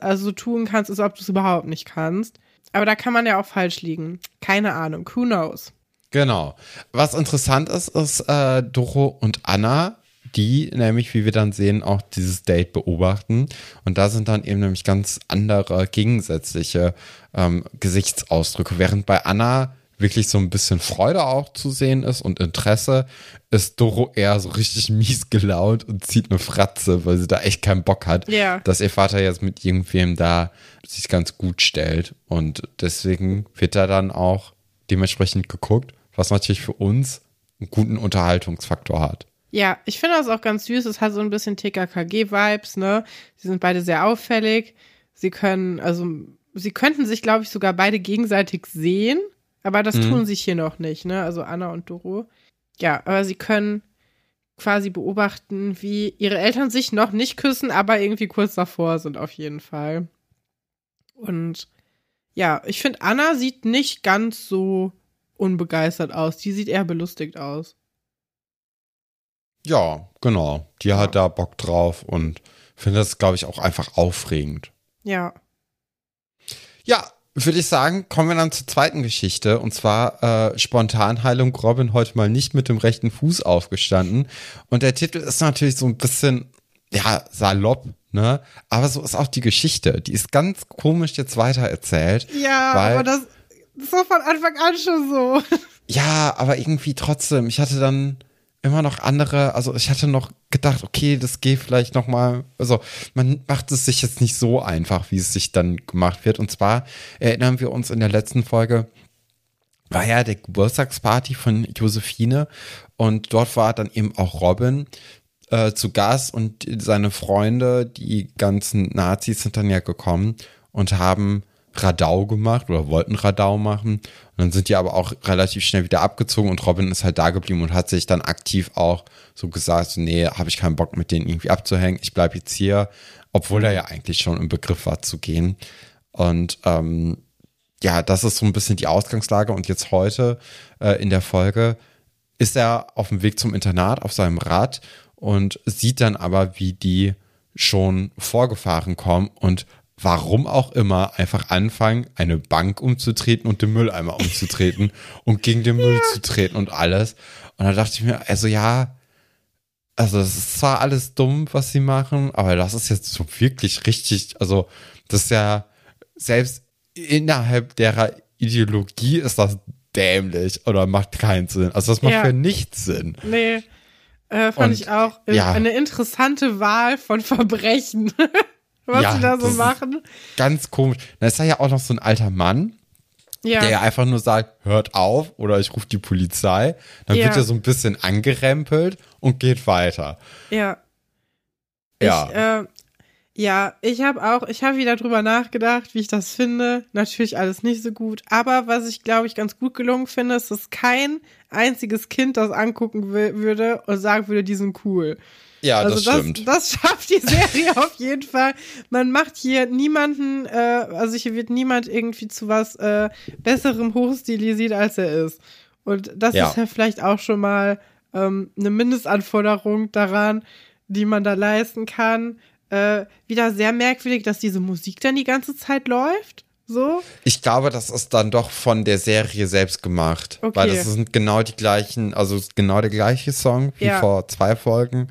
also tun kannst, als ob du es überhaupt nicht kannst. Aber da kann man ja auch falsch liegen. Keine Ahnung. Who knows? Genau. Was interessant ist, ist äh, Doro und Anna, die nämlich, wie wir dann sehen, auch dieses Date beobachten. Und da sind dann eben nämlich ganz andere gegensätzliche ähm, Gesichtsausdrücke. Während bei Anna wirklich so ein bisschen Freude auch zu sehen ist und Interesse, ist Doro eher so richtig mies gelaunt und zieht eine Fratze, weil sie da echt keinen Bock hat, Ja. dass ihr Vater jetzt mit irgendwem da sich ganz gut stellt. Und deswegen wird da dann auch dementsprechend geguckt, was natürlich für uns einen guten Unterhaltungsfaktor hat. Ja, ich finde das auch ganz süß. Es hat so ein bisschen TKKG-Vibes, ne? Sie sind beide sehr auffällig. Sie können, also, sie könnten sich, glaube ich, sogar beide gegenseitig sehen, aber das tun sie hier noch nicht, ne? Also Anna und Doro. Ja, aber sie können quasi beobachten, wie ihre Eltern sich noch nicht küssen, aber irgendwie kurz davor sind, auf jeden Fall. Und ja, ich finde, Anna sieht nicht ganz so unbegeistert aus. Die sieht eher belustigt aus. Ja, genau. Die hat da Bock drauf und finde das, glaube ich, auch einfach aufregend. Ja. Ja, würde ich sagen, kommen wir dann zur zweiten Geschichte. Und zwar äh, Spontanheilung Robin heute mal nicht mit dem rechten Fuß aufgestanden. Und der Titel ist natürlich so ein bisschen, ja, salopp, ne? Aber so ist auch die Geschichte. Die ist ganz komisch jetzt weitererzählt. Ja, weil, aber das, das war von Anfang an schon so. Ja, aber irgendwie trotzdem. Ich hatte dann immer noch andere, also ich hatte noch gedacht, okay, das geht vielleicht noch mal, also man macht es sich jetzt nicht so einfach, wie es sich dann gemacht wird. Und zwar erinnern wir uns in der letzten Folge, war ja der Geburtstagsparty von Josephine und dort war dann eben auch Robin äh, zu Gast und seine Freunde, die ganzen Nazis sind dann ja gekommen und haben Radau gemacht oder wollten Radau machen. Und dann sind die aber auch relativ schnell wieder abgezogen und Robin ist halt da geblieben und hat sich dann aktiv auch so gesagt, nee, habe ich keinen Bock mit denen irgendwie abzuhängen. Ich bleib jetzt hier, obwohl er ja eigentlich schon im Begriff war zu gehen. Und ähm, ja, das ist so ein bisschen die Ausgangslage. Und jetzt heute äh, in der Folge ist er auf dem Weg zum Internat auf seinem Rad und sieht dann aber, wie die schon vorgefahren kommen und warum auch immer einfach anfangen, eine Bank umzutreten und den Mülleimer umzutreten und gegen den Müll zu treten und alles. Und da dachte ich mir, also ja, also es ist zwar alles dumm, was sie machen, aber das ist jetzt so wirklich richtig, also das ist ja selbst innerhalb derer Ideologie ist das dämlich oder macht keinen Sinn. Also das macht Ja. für nichts Sinn. Nee, äh, fand Und, ich auch ja. eine interessante Wahl von Verbrechen, was Ja, sie da so machen. Ganz komisch. Da ist da ja auch noch so ein alter Mann, Ja, der einfach nur sagt, hört auf oder ich rufe die Polizei. Dann Ja. wird er so ein bisschen angerempelt und geht weiter. ja. Ja. Ich, äh, ja, ich habe auch, ich habe wieder drüber nachgedacht, wie ich das finde. Natürlich alles nicht so gut. Aber was ich, glaube ich, ganz gut gelungen finde, ist, dass kein einziges Kind das angucken will, würde und sagen würde, die sind cool. Ja, also das das, stimmt. das schafft die Serie auf jeden Fall. Man macht hier niemanden, äh, also hier wird niemand irgendwie zu was äh, Besserem hochstilisiert, als er ist. Und das Ja. ist ja vielleicht auch schon mal ähm, eine Mindestanforderung daran, die man da leisten kann. Äh, wieder sehr merkwürdig, dass diese Musik dann die ganze Zeit läuft. So. Ich glaube, das ist dann doch von der Serie selbst gemacht. Okay. Weil das sind genau die gleichen, also genau der gleiche Song wie Ja. vor zwei Folgen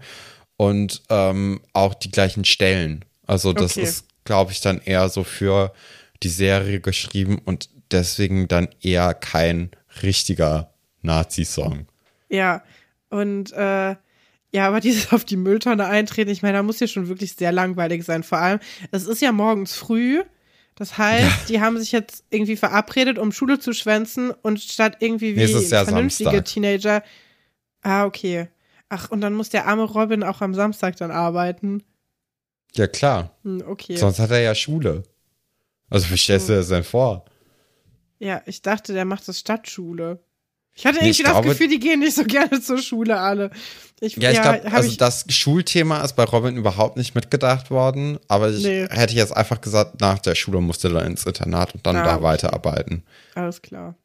und ähm, auch die gleichen Stellen. Also das Okay. ist, glaube ich, dann eher so für die Serie geschrieben und deswegen dann eher kein richtiger Nazi-Song. Ja. Und äh, ja, aber dieses auf die Mülltonne eintreten, ich meine, da muss ja schon wirklich sehr langweilig sein. Vor allem, es ist ja morgens früh. Das heißt, die haben sich jetzt irgendwie verabredet, um Schule zu schwänzen und statt irgendwie wie Nee, ja vernünftige Samstag. Teenager. Ah, okay. Ach, und dann muss der arme Robin auch am Samstag dann arbeiten. Ja, klar. Hm, okay. Sonst hat er ja Schule. Also wie stellst du dir das denn vor? Ja, ich dachte, der macht das Stadtschule. Ich hatte irgendwie ich das glaube- Gefühl, die gehen nicht so gerne zur Schule alle. Ich, Ja, ich glaube, hab also ich- das Schulthema ist bei Robin überhaupt nicht mitgedacht worden, aber ich Nee. hätte jetzt einfach gesagt, nach der Schule musste er ins Internat und dann Ah, da okay. weiterarbeiten. Alles klar.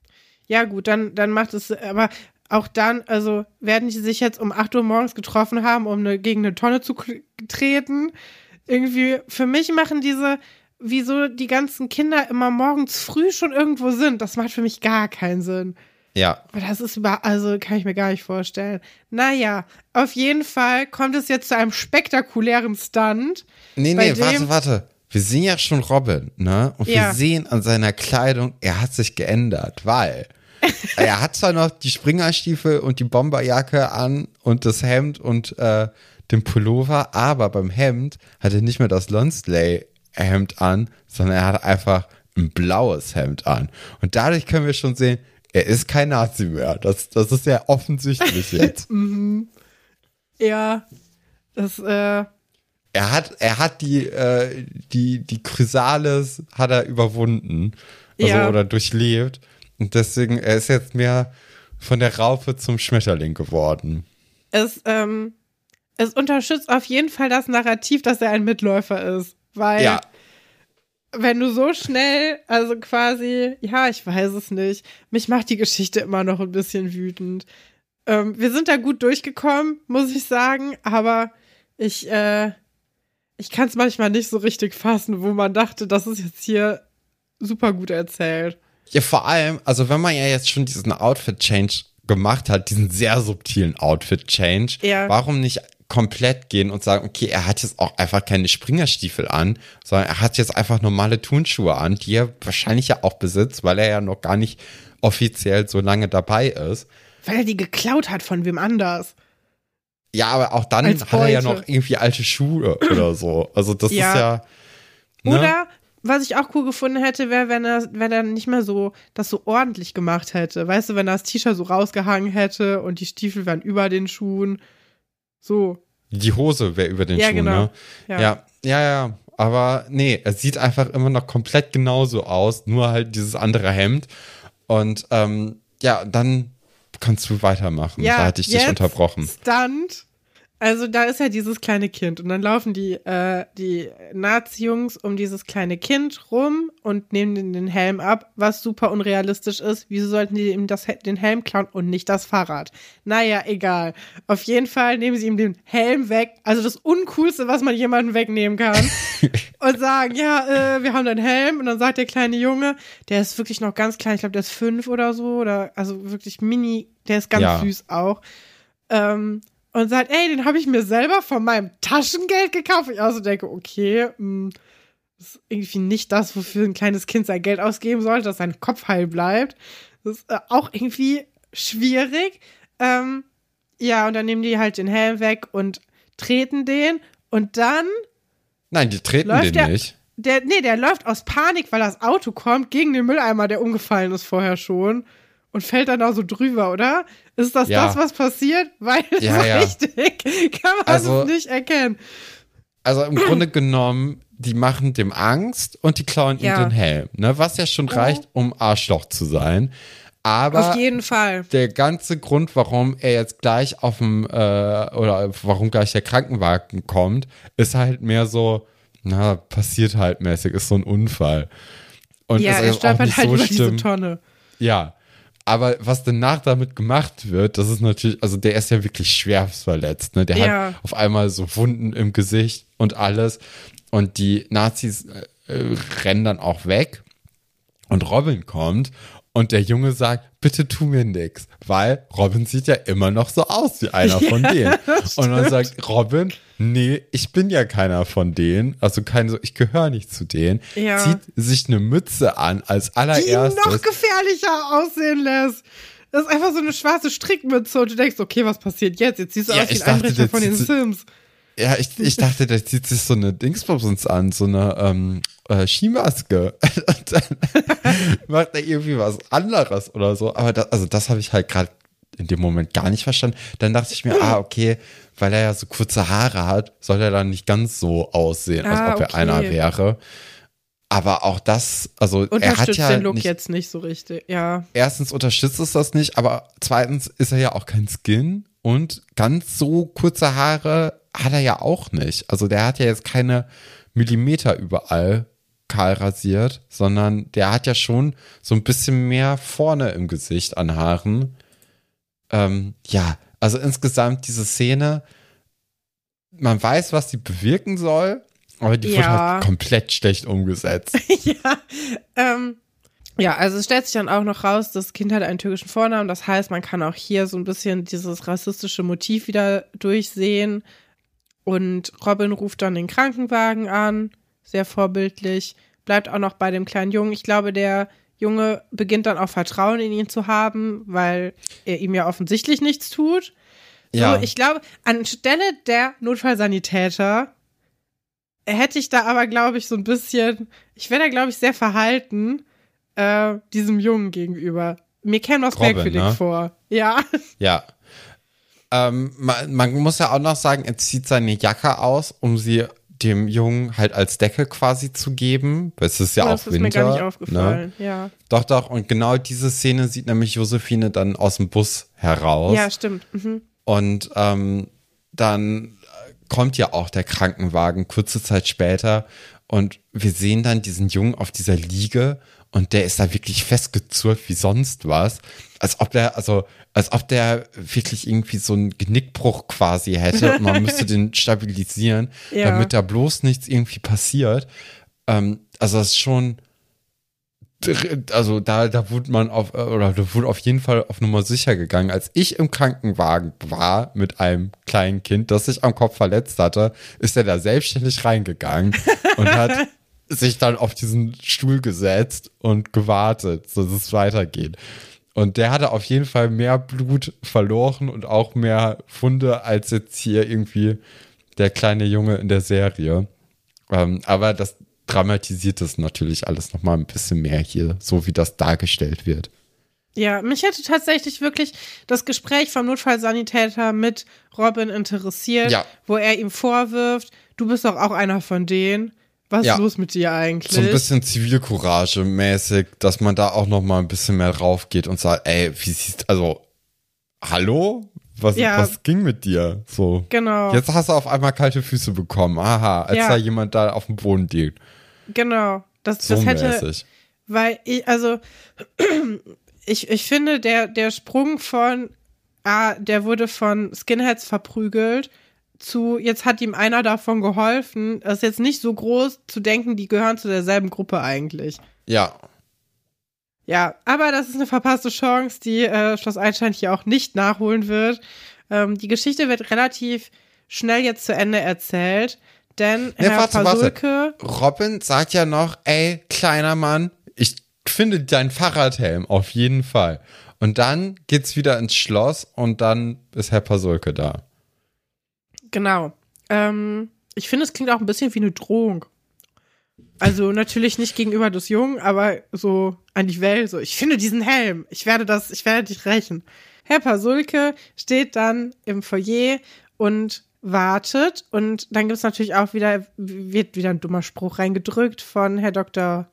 Ja, gut, dann, dann macht es, aber auch dann, also werden die sich jetzt um 8 Uhr morgens getroffen haben, um eine, gegen eine Tonne zu treten. Irgendwie, für mich machen diese, wieso die ganzen Kinder immer morgens früh schon irgendwo sind, das macht für mich gar keinen Sinn. Ja. Aber das ist über, also kann ich mir gar nicht vorstellen. Naja, auf jeden Fall kommt es jetzt zu einem spektakulären Stunt. Nee, nee, warte, warte. Wir sehen ja schon Robin, ne? Und Ja. wir sehen an seiner Kleidung, er hat sich geändert, weil er hat zwar noch die Springerstiefel und die Bomberjacke an und das Hemd und äh, den Pullover, aber beim Hemd hat er nicht mehr das Lonsley-Hemd an, sondern er hat einfach ein blaues Hemd an. Und dadurch können wir schon sehen, er ist kein Nazi mehr. Das, das ist ja offensichtlich jetzt. Ja, das, äh, Er hat, er hat die, äh, die, die Chrysalis hat er überwunden. Also, Ja. oder durchlebt. Und deswegen, er ist jetzt mehr von der Raupe zum Schmetterling geworden. es, ähm, es unterstützt auf jeden Fall das Narrativ, dass er ein Mitläufer ist. Weil, Ja. wenn du so schnell, also quasi, ja, ich weiß es nicht, mich macht die Geschichte immer noch ein bisschen wütend. Ähm, wir sind da gut durchgekommen, muss ich sagen, aber ich, äh, ich kann es manchmal nicht so richtig fassen, wo man dachte, das ist jetzt hier super gut erzählt. Ja, vor allem, also wenn man ja jetzt schon diesen Outfit-Change gemacht hat, diesen sehr subtilen Outfit-Change, Ja. warum nicht komplett gehen und sagen, okay, er hat jetzt auch einfach keine Springerstiefel an, sondern er hat jetzt einfach normale Turnschuhe an, die er wahrscheinlich ja auch besitzt, weil er ja noch gar nicht offiziell so lange dabei ist. Weil er die geklaut hat von wem anders. Ja, aber auch dann hat er ja noch irgendwie alte Schuhe oder so. Also das Ja. ist ja. Ne? Oder was ich auch cool gefunden hätte, wäre, wenn er, wenn er nicht mehr so das so ordentlich gemacht hätte. Weißt du, wenn er das T-Shirt so rausgehangen hätte und die Stiefel wären über den Schuhen. So. Die Hose wäre über den Ja, Schuhen, genau. ne? Ja. Ja, ja, ja. Aber nee, es sieht einfach immer noch komplett genauso aus, nur halt dieses andere Hemd. Und ähm, ja, dann kannst du weitermachen. Ja, da hatte ich dich unterbrochen. Stunt. Also da ist ja dieses kleine Kind und dann laufen die, äh, die Nazi-Jungs um dieses kleine Kind rum und nehmen den, den Helm ab, was super unrealistisch ist. Wieso sollten die ihm das, den Helm klauen und nicht das Fahrrad? Naja, egal. Auf jeden Fall nehmen sie ihm den Helm weg. Also das Uncoolste, was man jemandem wegnehmen kann. und sagen, ja, äh, wir haben deinen Helm. Und dann sagt der kleine Junge, der ist wirklich noch ganz klein, ich glaube, der ist fünf oder so, oder also wirklich mini, der ist ganz Ja. süß auch. Ähm, und sagt, ey, den habe ich mir selber von meinem Taschengeld gekauft. Ich also denke, okay, mh, das ist irgendwie nicht das, wofür ein kleines Kind sein Geld ausgeben sollte, dass sein Kopf heil bleibt. Das ist äh, auch irgendwie schwierig. Ähm, ja, und dann nehmen die halt den Helm weg und treten den. Und dann Nein, die treten den der- nicht. der, nee, der läuft aus Panik, weil das Auto kommt, gegen den Mülleimer, der umgefallen ist vorher schon. Und fällt dann da so drüber, oder? Ist das Ja. das, was passiert? Weil Ja, so ja. richtig kann man Also- es nicht erkennen. Also im Grunde genommen, die machen dem Angst und die klauen ihm den Helm. Ne? Was ja schon reicht, um Arschloch zu sein. Aber Auf jeden Fall. der ganze Grund, warum er jetzt gleich auf dem, äh, oder warum gleich der Krankenwagen kommt, ist halt mehr so, na, passiert halt mäßig, ist so ein Unfall. Und Ja, ist er jetzt auch stolpert nicht halt so über diese schlimm. Tonne. Ja. Aber was danach damit gemacht wird, das ist natürlich, also der ist ja wirklich schwerst verletzt, ne? Der Ja. hat auf einmal so Wunden im Gesicht und alles. Und die Nazis äh, rennen dann auch weg. Und Robin kommt und der Junge sagt, bitte tu mir nix, weil Robin sieht ja immer noch so aus wie einer von denen. Und dann sagt Robin, nee, ich bin ja keiner von denen, also kein so, ich gehöre nicht zu denen, Ja. zieht sich eine Mütze an als Die allererstes. noch gefährlicher aussehen lässt. Das ist einfach so eine schwarze Strickmütze und du denkst, okay, was passiert jetzt? Jetzt siehst du Ja, aus wie ein Einbrecher von den Sims. Ja, ich, ich dachte, der zieht sich so eine Dingsbums an, so eine ähm, äh, Skimaske. Und dann macht er irgendwie was anderes oder so. Aber das, also das habe ich halt gerade in dem Moment gar nicht verstanden. Dann dachte ich mir, ah, okay, weil er ja so kurze Haare hat, soll er dann nicht ganz so aussehen, als Ah, ob er okay. einer wäre. Aber auch das, also er hat Unterstützt ja den Look nicht, jetzt nicht so richtig, ja. erstens unterstützt es das nicht, aber zweitens ist er ja auch kein Skin und ganz so kurze Haare hat er ja auch nicht. Also der hat ja jetzt keine Millimeter überall kahl rasiert, sondern der hat ja schon so ein bisschen mehr vorne im Gesicht an Haaren. Ähm, ja, also insgesamt diese Szene, man weiß, was sie bewirken soll, aber die wird Ja. halt komplett schlecht umgesetzt. ja, ähm, Ja, also es stellt sich dann auch noch raus, das Kind hat einen türkischen Vornamen. Das heißt, man kann auch hier so ein bisschen dieses rassistische Motiv wieder durchsehen. Und Robin ruft dann den Krankenwagen an, sehr vorbildlich, bleibt auch noch bei dem kleinen Jungen. Ich glaube, der Junge beginnt dann auch Vertrauen in ihn zu haben, weil er ihm ja offensichtlich nichts tut. So, Ja. ich glaube, anstelle der Notfallsanitäter hätte ich da aber, glaube ich, so ein bisschen, ich wäre da, glaube ich, sehr verhalten äh, diesem Jungen gegenüber. Mir käme das merkwürdig ne? vor. Ja. Ja. Ähm, man, man muss ja auch noch sagen, er zieht seine Jacke aus, um sie dem Jungen halt als Decke quasi zu geben. Es ist ja Oh, auch das ist Winter. mir gar nicht Ne? aufgefallen. Ja. Doch, doch. Und genau diese Szene sieht nämlich Josephine dann aus dem Bus heraus. Ja, stimmt. Mhm. Und ähm, dann äh, kommt ja auch der Krankenwagen kurze Zeit später und wir sehen dann diesen Jungen auf dieser Liege und der ist da wirklich festgezurrt wie sonst was. Als ob der, also, als ob der wirklich irgendwie so einen Genickbruch quasi hätte und man müsste den stabilisieren, Ja. damit da bloß nichts irgendwie passiert. Ähm, also das ist schon, also da, da wurde man auf, oder da wurde auf jeden Fall auf Nummer sicher gegangen. Als ich im Krankenwagen war mit einem kleinen Kind, das sich am Kopf verletzt hatte, ist er da selbstständig reingegangen und hat sich dann auf diesen Stuhl gesetzt und gewartet, dass es weitergeht. Und der hatte auf jeden Fall mehr Blut verloren und auch mehr Funde als jetzt hier irgendwie der kleine Junge in der Serie. Ähm, aber das dramatisiert es natürlich alles nochmal ein bisschen mehr hier, so wie das dargestellt wird. Ja, mich hätte tatsächlich wirklich das Gespräch vom Notfallsanitäter mit Robin interessiert, Ja. wo er ihm vorwirft, du bist doch auch einer von denen. Was Ja. ist los mit dir eigentlich? So ein bisschen Zivilcourage mäßig, dass man da auch nochmal ein bisschen mehr drauf geht und sagt, ey, wie siehst, also, hallo? Was, Ja. was ging mit dir? So. Genau. Jetzt hast du auf einmal kalte Füße bekommen. Aha, als Ja. da jemand da auf dem Boden liegt. Genau. Das, So das hätte, mäßig. weil ich, also, ich, ich finde, der, der Sprung von, ah, der wurde von Skinheads verprügelt, zu, jetzt hat ihm einer davon geholfen, das ist jetzt nicht so groß zu denken, die gehören zu derselben Gruppe eigentlich. Ja. Ja, aber das ist eine verpasste Chance, die äh, Schloss Einstein hier auch nicht nachholen wird. Ähm, die Geschichte wird relativ schnell jetzt zu Ende erzählt, denn Nee, Herr warte, warte. Pasulke, Robin sagt ja noch, ey, kleiner Mann, ich finde dein Fahrradhelm auf jeden Fall. Und dann geht's wieder ins Schloss und dann ist Herr Pasulke da. Genau. Ähm, ich finde, es klingt auch ein bisschen wie eine Drohung. Also natürlich nicht gegenüber des Jungen, aber so an die Welt, so, ich finde diesen Helm, ich werde das, ich werde dich rächen. Herr Pasulke steht dann im Foyer und wartet und dann gibt es natürlich auch wieder, wird wieder ein dummer Spruch reingedrückt von Herr Dr.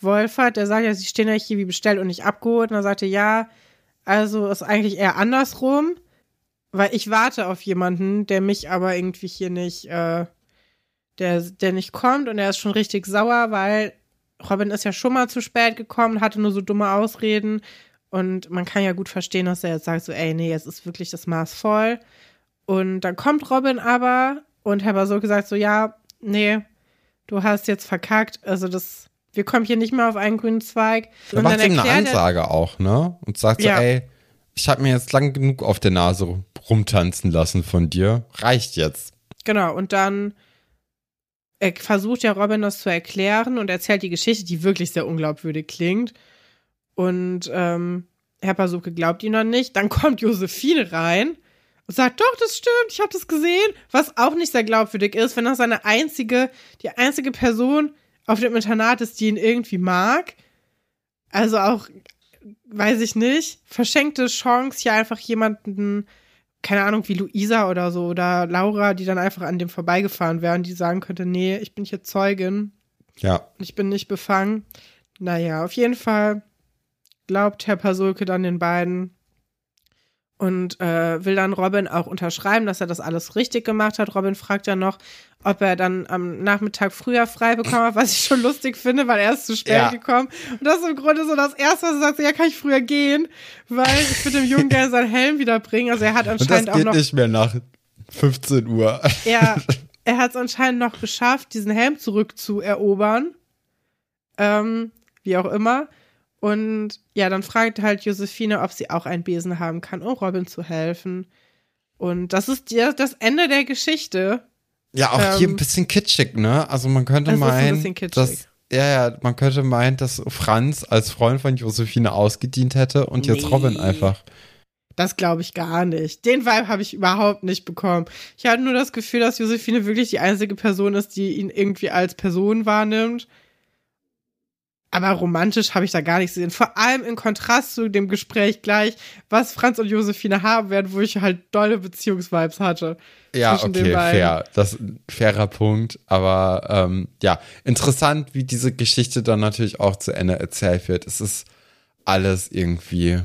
Wolfert, der sagt ja, sie stehen ja hier wie bestellt und nicht abgeholt und dann sagt er, ja, also ist eigentlich eher andersrum, weil ich warte auf jemanden, der mich aber irgendwie hier nicht, äh, der, der nicht kommt und er ist schon richtig sauer, weil Robin ist ja schon mal zu spät gekommen, hatte nur so dumme Ausreden und man kann ja gut verstehen, dass er jetzt sagt so, ey, nee, jetzt ist wirklich das Maß voll. Und dann kommt Robin aber und Herr Basulke sagt so, ja, nee, du hast jetzt verkackt, also das, wir kommen hier nicht mehr auf einen grünen Zweig. Da macht ihm eine Ansage auch, ne? Und sagt Ja. so, ey, ich habe mir jetzt lang genug auf der Nase rumtanzen lassen von dir. Reicht jetzt. Genau, und dann er versucht ja Robin das zu erklären und erzählt die Geschichte, die wirklich sehr unglaubwürdig klingt. Und ähm, Herr Pasuke glaubt ihn noch nicht. Dann kommt Josephine rein und sagt, doch, das stimmt, ich habe das gesehen. Was auch nicht sehr glaubwürdig ist, wenn das seine einzige, die einzige Person auf dem Internat ist, die ihn irgendwie mag. Also auch, weiß ich nicht, verschenkte Chance, hier einfach jemanden keine Ahnung, wie Luisa oder so oder Laura, die dann einfach an dem vorbeigefahren wären, die sagen könnte, nee, ich bin hier Zeugin Ja. ich bin nicht befangen. Naja, auf jeden Fall glaubt Herr Pasulke dann den beiden und äh, will dann Robin auch unterschreiben, dass er das alles richtig gemacht hat. Robin fragt ja noch, ob er dann am Nachmittag früher frei bekommen hat, was ich schon lustig finde, weil er ist zu spät Ja. gekommen. Und das ist im Grunde so das Erste, was er sagt, ja, kann ich früher gehen, weil ich würde dem Jungen gerne seinen Helm wiederbringen. Also er hat Und das anscheinend auch geht noch nicht mehr nach 15 Uhr. er, er hat es anscheinend noch geschafft, diesen Helm zurückzuerobern. Ähm, wie auch immer. Und ja, dann fragt halt Josephine, ob sie auch einen Besen haben kann, um Robin zu helfen. Und das ist ja das Ende der Geschichte. Ja, auch hier ein bisschen kitschig, ne? Also man könnte Es ist ein meinen, dass ja, ja, man könnte meinen, dass Franz als Freund von Josephine ausgedient hätte und jetzt Nee. Robin einfach. Das glaube ich gar nicht. Den Vibe habe ich überhaupt nicht bekommen. Ich hatte nur das Gefühl, dass Josephine wirklich die einzige Person ist, die ihn irgendwie als Person wahrnimmt. Aber romantisch habe ich da gar nichts gesehen. Vor allem im Kontrast zu dem Gespräch gleich, was Franz und Josephine haben werden, wo ich halt dolle Beziehungsvibes hatte. Ja, okay, fair. Das ist ein fairer Punkt. Aber ähm, ja, interessant, wie diese Geschichte dann natürlich auch zu Ende erzählt wird. Es ist alles irgendwie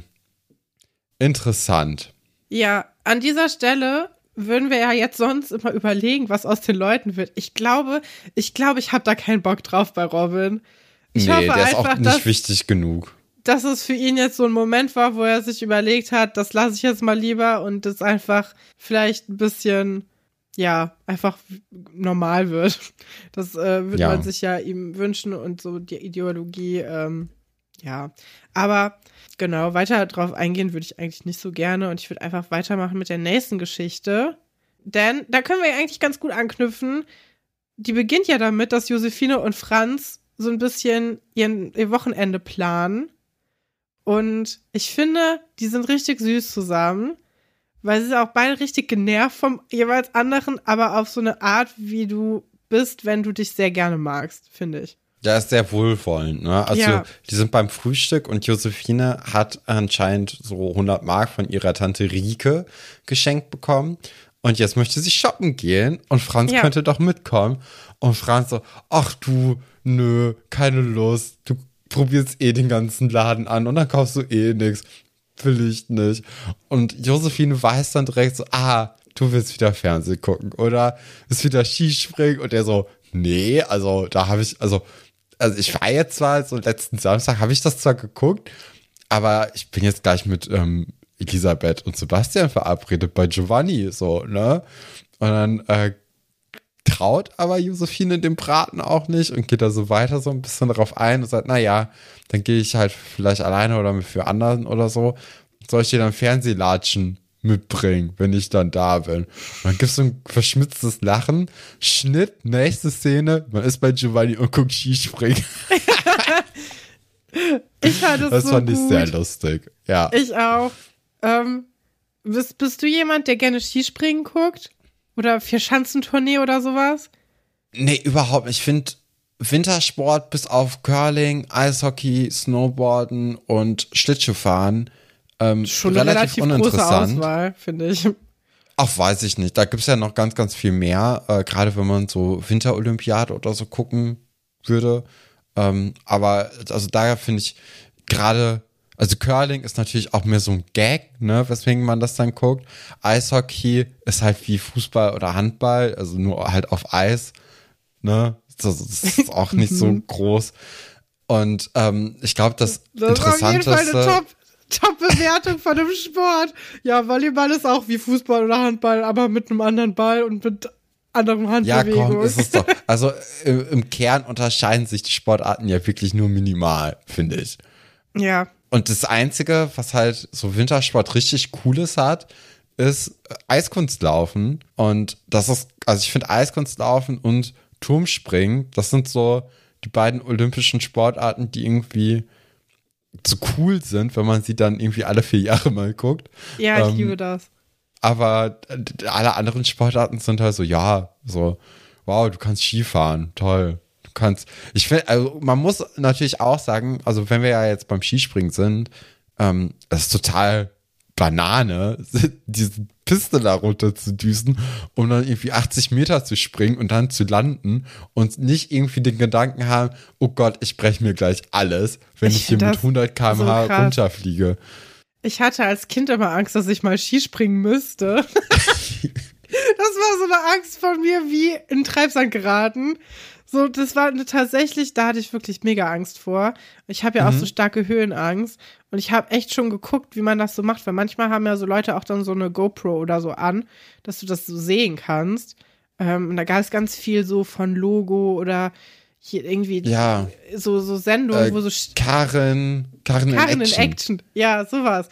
interessant. Ja, an dieser Stelle würden wir ja jetzt sonst immer überlegen, was aus den Leuten wird. Ich glaube, ich glaube, ich habe da keinen Bock drauf bei Robin. Ich nee, der ist auch nicht dass- wichtig genug. dass es für ihn jetzt so ein Moment war, wo er sich überlegt hat, das lasse ich jetzt mal lieber und das einfach vielleicht ein bisschen, ja, einfach normal wird. Das äh, würde Ja. man sich ja ihm wünschen und so die Ideologie, ähm, ja. Aber genau, weiter drauf eingehen würde ich eigentlich nicht so gerne und ich würde einfach weitermachen mit der nächsten Geschichte. Denn da können wir ja eigentlich ganz gut anknüpfen. Die beginnt ja damit, dass Josephine und Franz so ein bisschen ihren, ihr Wochenende planen. Und ich finde, die sind richtig süß zusammen, weil sie sind auch beide richtig genervt vom jeweils anderen, aber auf so eine Art, wie du bist, wenn du dich sehr gerne magst, finde ich. Der ist sehr wohlwollend, ne? Also, Ja. die sind beim Frühstück und Josephine hat anscheinend so 100 Mark von ihrer Tante Rike geschenkt bekommen. Und jetzt möchte sie shoppen gehen und Franz Ja. könnte doch mitkommen. Und Franz so, ach du, nö, keine Lust. Du probierst eh den ganzen Laden an und dann kaufst du eh nix. Will ich nicht. Und Josephine weiß dann direkt so, ah, du willst wieder Fernsehen gucken oder ist wieder Skispringen und er so, nee, also da habe ich, also, also ich war jetzt zwar so letzten Samstag, habe ich das zwar geguckt, aber ich bin jetzt gleich mit ähm, Elisabeth und Sebastian verabredet bei Giovanni, so, ne? Und dann äh, traut aber Josephine dem Braten auch nicht und geht da so weiter so ein bisschen darauf ein und sagt, na ja, dann gehe ich halt vielleicht alleine oder mit für anderen oder so. Soll ich dir dann Fernsehlatschen mitbringen, wenn ich dann da bin? Und dann gibt's so ein verschmitztes Lachen, Schnitt, nächste Szene, man ist bei Giovanni und guckt Skispringen. Ich fand es Das so fand ich gut. sehr lustig. Ja. Ich auch. Ähm, bist, bist du jemand, der gerne Skispringen guckt? Oder Vierschanzentournee oder sowas? Nee, überhaupt nicht. Ich finde Wintersport bis auf Curling, Eishockey, Snowboarden und Schlittschuhfahren ähm, Schon relativ, relativ große uninteressant. Auswahl, finde ich. Ach, weiß ich nicht. Da gibt's ja noch ganz, ganz viel mehr, äh, gerade wenn man so Winterolympiade oder so gucken würde. Ähm, aber also daher finde ich gerade, also Curling ist natürlich auch mehr so ein Gag, ne, weswegen man das dann guckt. Eishockey ist halt wie Fußball oder Handball, also nur halt auf Eis, ne. Das, das ist auch nicht so groß. Und ähm, ich glaube, das, Das ist auf jeden Fall eine Interessanteste. Top, Top-Bewertung von dem Sport. Ja, Volleyball ist auch wie Fußball oder Handball, aber mit einem anderen Ball und mit anderen Ja, Handbewegungen. komm, ist es doch. Also im, im Kern unterscheiden sich die Sportarten ja wirklich nur minimal, finde ich. ja. Und das Einzige, was halt so Wintersport richtig Cooles hat, ist äh, Eiskunstlaufen. Und das ist, also ich finde Eiskunstlaufen und Turmspringen, das sind so die beiden olympischen Sportarten, die irgendwie so cool sind, wenn man sie dann irgendwie alle vier Jahre mal guckt. Ja, ich Ähm, liebe das. Aber alle anderen Sportarten sind halt so, ja, so, wow, du kannst Skifahren, toll. Kannst, ich finde, also man muss natürlich auch sagen, also wenn wir ja jetzt beim Skispringen sind, ähm, es ist total Banane, diese Piste da runter zu düsen, um dann irgendwie 80 Meter zu springen und dann zu landen und nicht irgendwie den Gedanken haben, oh Gott, ich breche mir gleich alles, wenn Ich ich, hier mit das 100 km/h so runterfliege. Ich hatte als Kind immer Angst, dass ich mal Skispringen müsste. das war so eine Angst von mir wie in Treibsand geraten. So, das war eine, tatsächlich, da hatte ich wirklich mega Angst vor. Ich habe ja auch so starke Höhenangst und ich habe echt schon geguckt, wie man das so macht, weil manchmal haben ja so Leute auch dann so eine GoPro oder so an, dass du das so sehen kannst. Ähm, und da gab es ganz viel so von Logo oder hier irgendwie Ja. so, so Sendungen, Äh, wo so Karin, Karin, in Karren Action. in Action. Ja, sowas.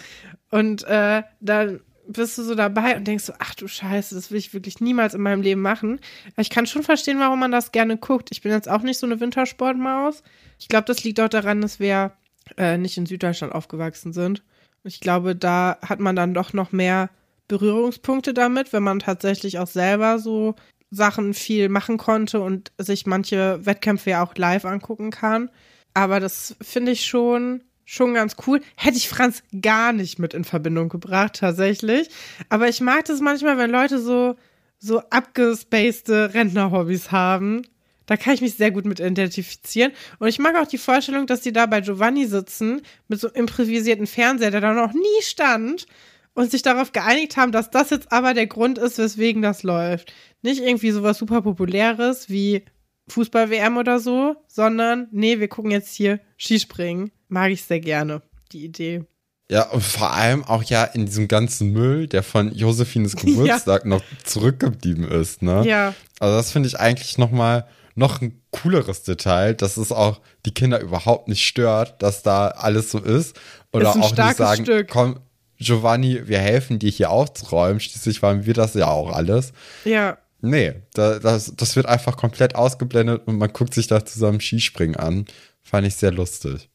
Und äh, dann bist du so dabei und denkst so, ach du Scheiße, das will ich wirklich niemals in meinem Leben machen. Aber ich kann schon verstehen, warum man das gerne guckt. Ich bin jetzt auch nicht so eine Wintersportmaus. Ich glaube, das liegt auch daran, dass wir äh, nicht in Süddeutschland aufgewachsen sind. Ich glaube, da hat man dann doch noch mehr Berührungspunkte damit, wenn man tatsächlich auch selber so Sachen viel machen konnte und sich manche Wettkämpfe ja auch live angucken kann. Aber das finde ich schon, schon ganz cool. Hätte ich Franz gar nicht mit in Verbindung gebracht, tatsächlich. Aber ich mag das manchmal, wenn Leute so, so abgespacede Rentnerhobbys haben. Da kann ich mich sehr gut mit identifizieren. Und ich mag auch die Vorstellung, dass die da bei Giovanni sitzen, mit so einem improvisierten Fernseher, der da noch nie stand, und sich darauf geeinigt haben, dass das jetzt aber der Grund ist, weswegen das läuft. Nicht irgendwie sowas super populäres wie Fußball-WM oder so, sondern nee, wir gucken jetzt hier Skispringen. Mag ich sehr gerne, die Idee. Ja, und vor allem auch ja in diesem ganzen Müll, der von Josephines Geburtstag noch zurückgeblieben ist, ne? Ja. Also das finde ich eigentlich noch mal noch ein cooleres Detail, dass es auch die Kinder überhaupt nicht stört, dass da alles so ist. Oder Ist auch nicht sagen, Stück. komm, Giovanni, wir helfen dir hier aufzuräumen. Schließlich waren wir das ja auch alles. Ja, Nee, da, das, das wird einfach komplett ausgeblendet und man guckt sich da zusammen Skispringen an. Fand ich sehr lustig.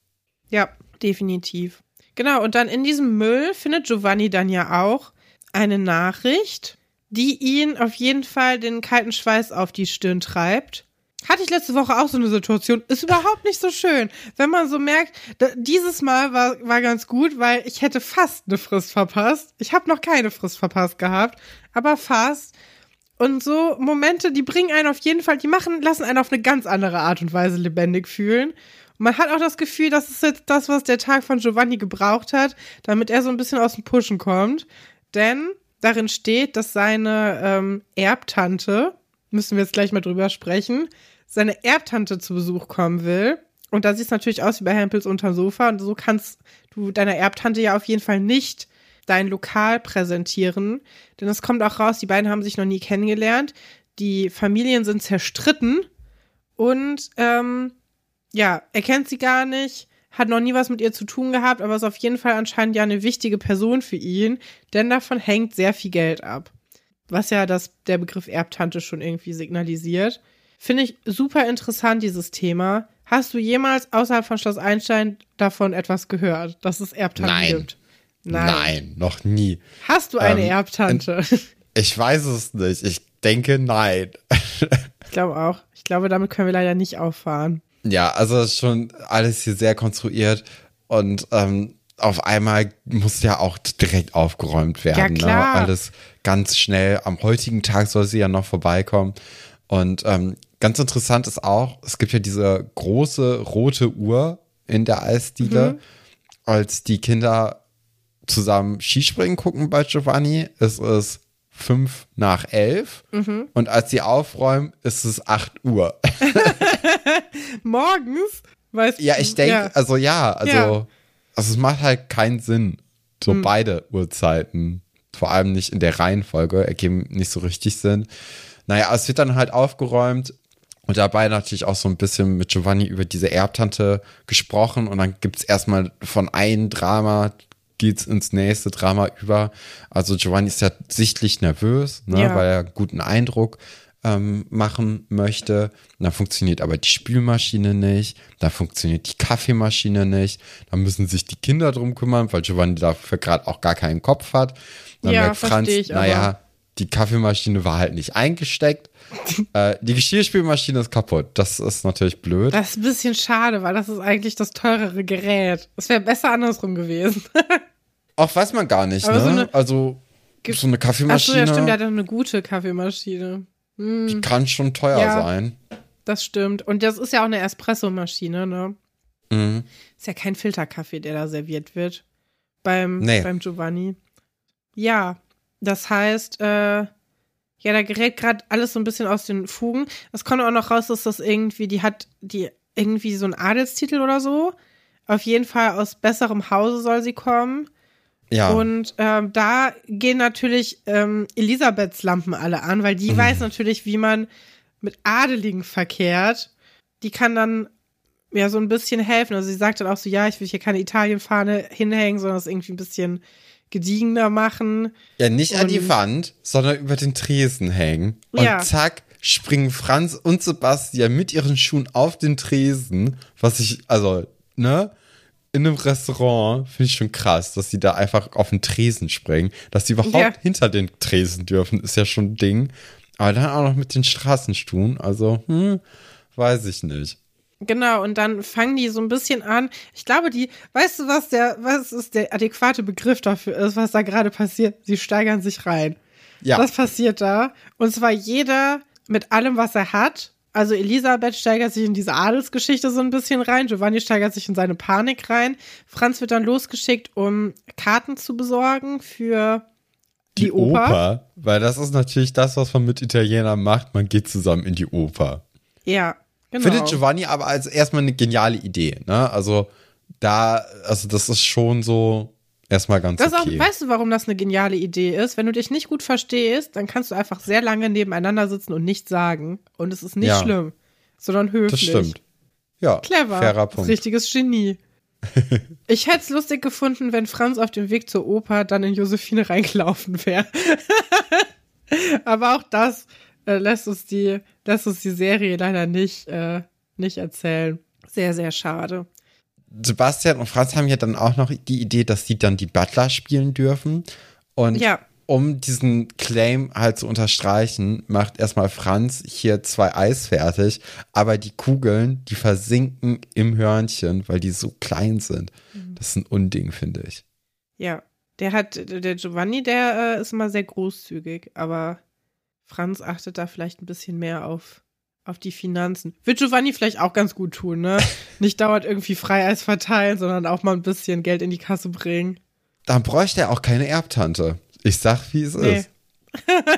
Ja, definitiv. Genau, und dann in diesem Müll findet Giovanni dann ja auch eine Nachricht, die ihn auf jeden Fall den kalten Schweiß auf die Stirn treibt. Hatte ich letzte Woche auch so eine Situation. Ist überhaupt nicht so schön. Wenn man so merkt, dieses Mal war, war ganz gut, weil ich hätte fast eine Frist verpasst. Ich habe noch keine Frist verpasst gehabt, aber fast. Und so Momente, die bringen einen auf jeden Fall, die machen, lassen einen auf eine ganz andere Art und Weise lebendig fühlen. Man hat auch das Gefühl, das ist jetzt das, was der Tag von Giovanni gebraucht hat, damit er so ein bisschen aus dem Pushen kommt. Denn darin steht, dass seine ähm, Erbtante, müssen wir jetzt gleich mal drüber sprechen, seine Erbtante zu Besuch kommen will. Und da sieht es natürlich aus wie bei Hempels unterm Sofa. Und so kannst du deiner Erbtante ja auf jeden Fall nicht dein Lokal präsentieren. Denn es kommt auch raus, die beiden haben sich noch nie kennengelernt. Die Familien sind zerstritten. Und ähm, ja, er kennt sie gar nicht, hat noch nie was mit ihr zu tun gehabt, aber ist auf jeden Fall anscheinend ja eine wichtige Person für ihn, denn davon hängt sehr viel Geld ab. Was ja das, der Begriff Erbtante schon irgendwie signalisiert. Finde ich super interessant, dieses Thema. Hast du jemals außerhalb von Schloss Einstein davon etwas gehört, dass es Erbtanten Nein. gibt? Nein. noch nie. Hast du eine Ähm, Erbtante? Ich weiß es nicht. Ich denke nein. ich glaube auch. Ich glaube, damit können wir leider nicht auffahren. Ja, also schon alles hier sehr konstruiert und ähm, auf einmal muss ja auch direkt aufgeräumt werden. Ja, klar. Ne? Alles ganz schnell. Am heutigen Tag soll sie ja noch vorbeikommen. Und ähm, ganz interessant ist auch, es gibt ja diese große rote Uhr in der Eisdiele. Mhm. Als die Kinder zusammen Skispringen gucken bei Giovanni, ist es fünf nach elf. Mhm. Und als sie aufräumen, ist es acht Uhr. Morgens? Weißt Ja, ich denke, Ja. also ja, also, Ja. Also es macht halt keinen Sinn. So beide Uhrzeiten. Vor allem nicht in der Reihenfolge, ergeben nicht so richtig Sinn. Naja, es wird dann halt aufgeräumt und dabei natürlich auch so ein bisschen mit Giovanni über diese Erbtante gesprochen und dann gibt's erstmal von einem Drama geht's ins nächste Drama über. Also Giovanni ist ja sichtlich nervös, ne, Ja. weil er einen guten Eindruck ähm, machen möchte. Dann funktioniert aber die Spülmaschine nicht. Dann funktioniert die Kaffeemaschine nicht. Dann müssen sich die Kinder drum kümmern, weil Giovanni dafür gerade auch gar keinen Kopf hat. Dann Ja, merkt Franz, ich naja, die Kaffeemaschine war halt nicht eingesteckt. Äh, die Geschirrspülmaschine ist kaputt. Das ist natürlich blöd. Das ist ein bisschen schade, weil das ist eigentlich das teurere Gerät. Es wäre besser andersrum gewesen. Auch weiß man gar nicht, Aber ne? so eine- also Gibt- so eine Kaffeemaschine, ja, stimmt, der hat eine gute Kaffeemaschine. Hm, die kann schon teuer Ja. sein. das stimmt. Und das ist ja auch eine Espressomaschine, ne? Mhm. Ist ja kein Filterkaffee, der da serviert wird. Beim, Nee. beim Giovanni. Ja, das heißt, äh, ja, da gerät gerade alles so ein bisschen aus den Fugen. Es kommt auch noch raus, dass das irgendwie, die hat die irgendwie so einen Adelstitel oder so. Auf jeden Fall aus besserem Hause soll sie kommen. Ja. Und ähm, da gehen natürlich ähm, Elisabeths Lampen alle an, weil die weiß natürlich, wie man mit Adeligen verkehrt. die kann dann ja so ein bisschen helfen. Also sie sagt dann auch so, ja, ich will hier keine Italienfahne hinhängen, sondern es irgendwie ein bisschen gediegener machen. Ja, nicht an die Wand, sondern über den Tresen hängen. Und Ja. zack, springen Franz und Sebastian mit ihren Schuhen auf den Tresen, was ich, also, ne? In einem Restaurant finde ich schon krass, dass sie da einfach auf den Tresen springen. Dass sie überhaupt Ja. hinter den Tresen dürfen, ist ja schon ein Ding. Aber dann auch noch mit den Straßenstuhen, also, hm, weiß ich nicht. Genau, und dann fangen die so ein bisschen an. Ich glaube, die, weißt du, was der, was ist der adäquate Begriff dafür ist, was da gerade passiert? Sie steigern sich rein. Ja. Das passiert da. Und zwar jeder mit allem, was er hat. Also Elisabeth steigert sich in diese Adelsgeschichte so ein bisschen rein. Giovanni steigert sich in seine Panik rein. Franz wird dann losgeschickt, um Karten zu besorgen für die, Oper. Weil das ist natürlich das, was man mit Italienern macht. Man geht zusammen in die Oper. Ja, genau. Findet Giovanni aber als erstmal eine geniale Idee, ne? Also da, also das ist schon so erstmal ganz Das okay. auch, weißt du, warum das eine geniale Idee ist? Wenn du dich nicht gut verstehst, dann kannst du einfach sehr lange nebeneinander sitzen und nichts sagen. Und es ist nicht Ja. schlimm, sondern höflich. das stimmt. Ja, Clever. fairer Punkt. Richtiges Genie. ich hätte es lustig gefunden, wenn Franz auf dem Weg zur Oper dann in Josephine reingelaufen wäre. Aber auch das äh, lässt uns die, lässt uns die Serie leider nicht, äh, nicht erzählen. Sehr, sehr schade. Sebastian und Franz haben ja dann auch noch die Idee, dass sie dann die Butler spielen dürfen. Und Ja. um diesen Claim halt zu unterstreichen, macht erstmal Franz hier zwei Eis fertig, aber die Kugeln, die versinken im Hörnchen, weil die so klein sind. Mhm. Das ist ein Unding, finde ich. Ja, der hat, der Giovanni, der äh, ist immer sehr großzügig, aber Franz achtet da vielleicht ein bisschen mehr auf, auf die Finanzen. Wird Giovanni vielleicht auch ganz gut tun, ne? Nicht dauernd irgendwie Freieis verteilen, sondern auch mal ein bisschen Geld in die Kasse bringen. Dann bräuchte er auch keine Erbtante. Ich sag, wie es Nee. ist.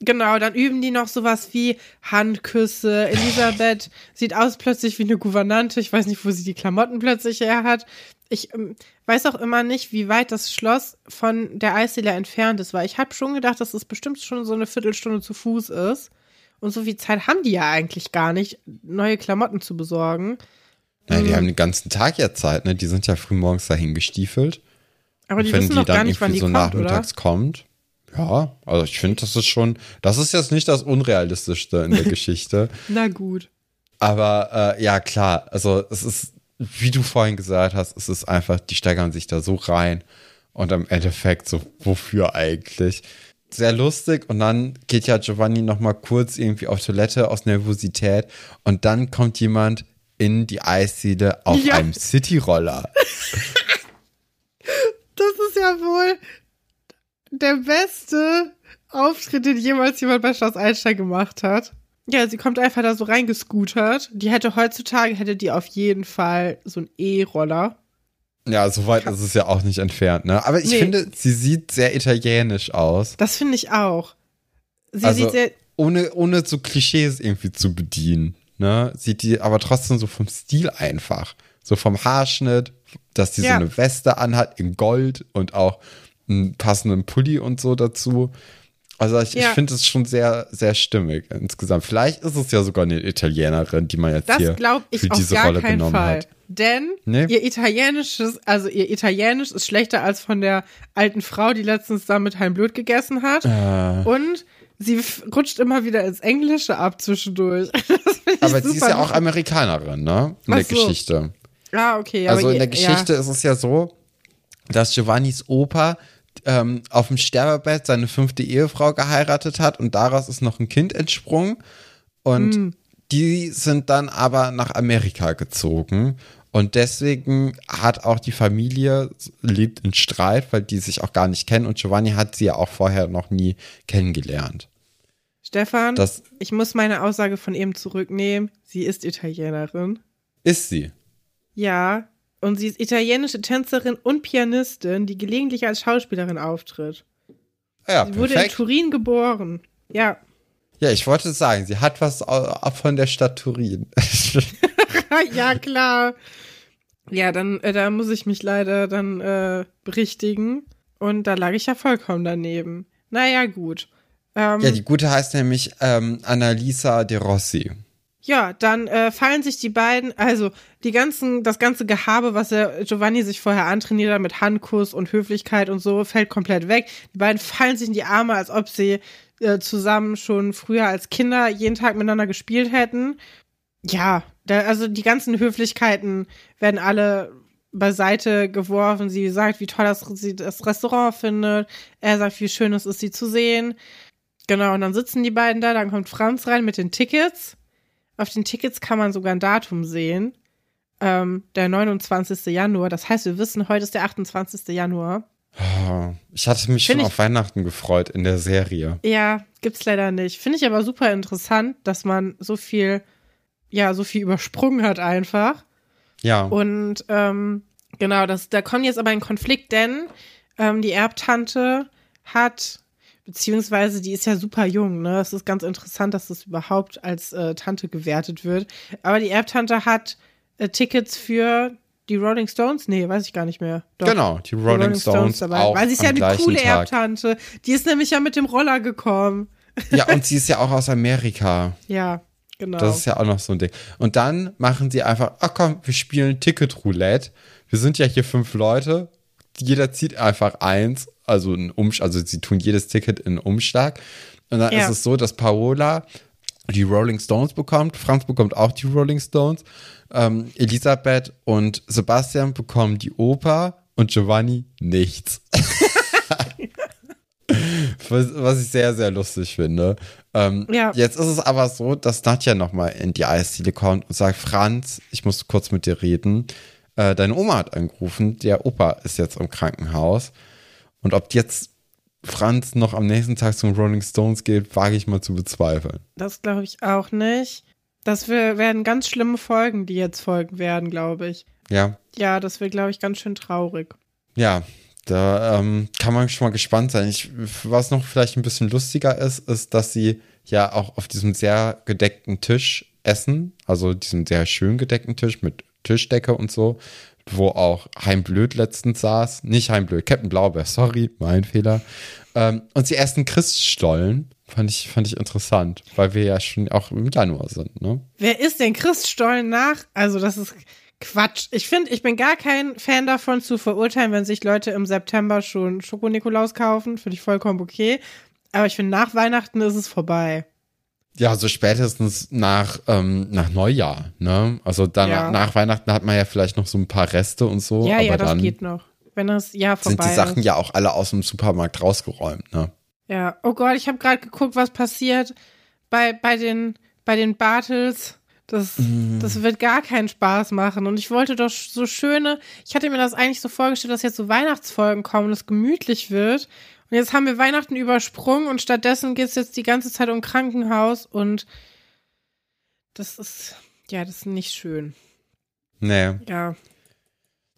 Genau, dann üben die noch sowas wie Handküsse. Elisabeth sieht aus plötzlich wie eine Gouvernante. Ich weiß nicht, wo sie die Klamotten plötzlich her hat. Ich ähm, weiß auch immer nicht, wie weit das Schloss von der Eisdiele entfernt ist, weil ich habe schon gedacht, dass es bestimmt schon so eine Viertelstunde zu Fuß ist. Und so viel Zeit haben die ja eigentlich gar nicht, neue Klamotten zu besorgen. Mhm. die haben den ganzen Tag ja Zeit, ne? Die sind ja frühmorgens dahin gestiefelt. Aber die wissen die noch dann gar nicht, wann irgendwie die so kommt, oder? nachmittags kommt. Ja, also ich finde, das ist schon, das ist jetzt nicht das Unrealistischste in der Geschichte. Na gut. Aber äh, ja, klar, also es ist, wie du vorhin gesagt hast, es ist einfach, die steigern sich da so rein und im Endeffekt so, wofür eigentlich? Sehr lustig und dann geht ja Giovanni noch mal kurz irgendwie auf Toilette aus Nervosität und dann kommt jemand in die Eisdiele auf Ja. einem Cityroller. Das ist ja wohl der beste Auftritt, den jemals jemand bei Schloss Einstein gemacht hat. Ja, sie kommt einfach da so reingescootert. Die hätte heutzutage, hätte die auf jeden Fall so einen E-Roller. Ja, so weit ist es ja auch nicht entfernt, ne? Aber ich Nee. finde, sie sieht sehr italienisch aus. Das finde ich auch. Sie Also- sieht sehr, Ohne, ohne so Klischees irgendwie zu bedienen, ne? Sieht die aber trotzdem so vom Stil einfach. So vom Haarschnitt, dass die Ja. so eine Weste anhat in Gold und auch einen passenden Pulli und so dazu. Also ich, ich Ja. finde es schon sehr, sehr stimmig insgesamt. Vielleicht ist es ja sogar eine Italienerin, die man jetzt hier das glaube für ich auf diese Rolle keinen genommen Fall. hat. Denn Nee? ihr italienisches, also ihr Italienisch ist schlechter als von der alten Frau, die letztens da mit Hein Blut gegessen hat. Äh. Und sie rutscht immer wieder ins Englische ab zwischendurch. Ich Aber sie ist ja auch Amerikanerin, ne? In Ach der so. Geschichte. Ah, okay. Also in der Geschichte ist es ja so, dass Giovannis Opa ähm, auf dem Sterbebett seine fünfte Ehefrau geheiratet hat und daraus ist noch ein Kind entsprungen. Und Hm. die sind dann aber nach Amerika gezogen. Und deswegen hat auch die Familie lebt in Streit, weil die sich auch gar nicht kennen. Und Giovanni hat sie ja auch vorher noch nie kennengelernt. Stefan, Das ich muss meine Aussage von eben zurücknehmen. Sie ist Italienerin. ist sie. Ja. Und sie ist italienische Tänzerin und Pianistin, die gelegentlich als Schauspielerin auftritt. Ja, Sie wurde in perfekt. Turin geboren. Ja. Ja, ich wollte sagen, sie hat was von der Stadt Turin. ja, klar. Ja, dann äh, da muss ich mich leider dann äh, berichtigen. Und da lag ich ja vollkommen daneben. Naja, gut. Ähm, Ja, die gute heißt nämlich ähm, Annalisa de Rossi. Ja, dann äh, fallen sich die beiden, also die ganzen, das ganze Gehabe, was der Giovanni sich vorher antrainiert hat mit Handkuss und Höflichkeit und so, fällt komplett weg. Die beiden fallen sich in die Arme, als ob sie äh, zusammen schon früher als Kinder jeden Tag miteinander gespielt hätten. Ja, da, also die ganzen Höflichkeiten werden alle beiseite geworfen. Sie sagt, wie toll das, sie das Restaurant findet. Er sagt, wie schön es ist, sie zu sehen. Genau, und dann sitzen die beiden da, dann kommt Franz rein mit den Tickets. Auf den Tickets kann man sogar ein Datum sehen. Ähm, der 29. Januar. Das heißt, wir wissen, heute ist der 28. Januar. Oh, ich hatte mich Find schon auf Weihnachten gefreut in der Serie. Ja, gibt's leider nicht. Finde ich aber super interessant, dass man so viel, ja, so viel übersprungen hat einfach. Ja. Und ähm, genau, das, da kommt jetzt aber ein Konflikt, denn ähm, die Erbtante hat, beziehungsweise die ist ja super jung, ne? Es ist ganz interessant, dass das überhaupt als äh, Tante gewertet wird. Aber die Erbtante hat äh, Tickets für die Rolling Stones? Nee, weiß ich gar nicht mehr. Doch. Genau, die Rolling, Stones, dabei. auch Weil sie ist ja eine coole Tag. Erbtante. Die ist nämlich ja mit dem Roller gekommen. Ja, und sie ist ja auch aus Amerika. Ja, genau. Das ist ja auch noch so ein Ding. Und dann machen sie einfach, ach komm, wir spielen Ticket Roulette. Wir sind ja hier fünf Leute. Jeder zieht einfach eins, also ein Umschlag, also sie tun jedes Ticket in einen Umschlag. Und dann Ja. ist es so, dass Paola die Rolling Stones bekommt, Franz bekommt auch die Rolling Stones, ähm, Elisabeth und Sebastian bekommen die Oper und Giovanni nichts. was, was ich sehr, sehr lustig finde. Ähm, Ja. Jetzt ist es aber so, dass Nadja nochmal in die Eisdiele kommt und sagt, Franz, ich muss kurz mit dir reden. Äh, deine Oma hat angerufen, der Opa ist jetzt im Krankenhaus. Und ob jetzt Franz noch am nächsten Tag zum Rolling Stones geht, wage ich mal zu bezweifeln. Das glaube ich auch nicht. Das wir- werden ganz schlimme Folgen, die jetzt folgen werden, glaube ich. Ja, Ja, das wird, glaube ich, ganz schön traurig. ja, da ähm, kann man schon mal gespannt sein. Ich, was noch vielleicht ein bisschen lustiger ist, ist, dass sie ja auch auf diesem sehr gedeckten Tisch essen, also diesem sehr schön gedeckten Tisch mit Tischdecke und so, wo auch Heimblöd letztens saß. Nicht Heimblöd, Captain Blaubeer, sorry, mein Fehler. Ähm, und sie essen Christstollen. Fand ich, fand ich interessant, weil wir ja schon auch im Januar sind, ne? Wer ist denn Chris Stollen nach? Also, das ist Quatsch. Ich finde, ich bin gar kein Fan davon zu verurteilen, wenn sich Leute im September schon Schoko-Nikolaus kaufen. Finde ich vollkommen okay. Aber ich finde, nach Weihnachten ist es vorbei. Ja, so spätestens nach, ähm, nach Neujahr, ne? Also dann Ja. nach Weihnachten hat man ja vielleicht noch so ein paar Reste und so, ja, aber ja, das dann geht noch. Wenn das Jahr sind vorbei die Sachen ist. ja auch alle aus dem Supermarkt rausgeräumt, ne? Ja, oh Gott, ich habe gerade geguckt, was passiert bei, bei, den, bei den Bartels. Das, das wird gar keinen Spaß machen. Und ich wollte doch so schöne, ich hatte mir das eigentlich so vorgestellt, dass jetzt so Weihnachtsfolgen kommen und es gemütlich wird. Und jetzt haben wir Weihnachten übersprungen und stattdessen geht es jetzt die ganze Zeit um Krankenhaus und das ist, ja, das ist nicht schön. Nee. Ja.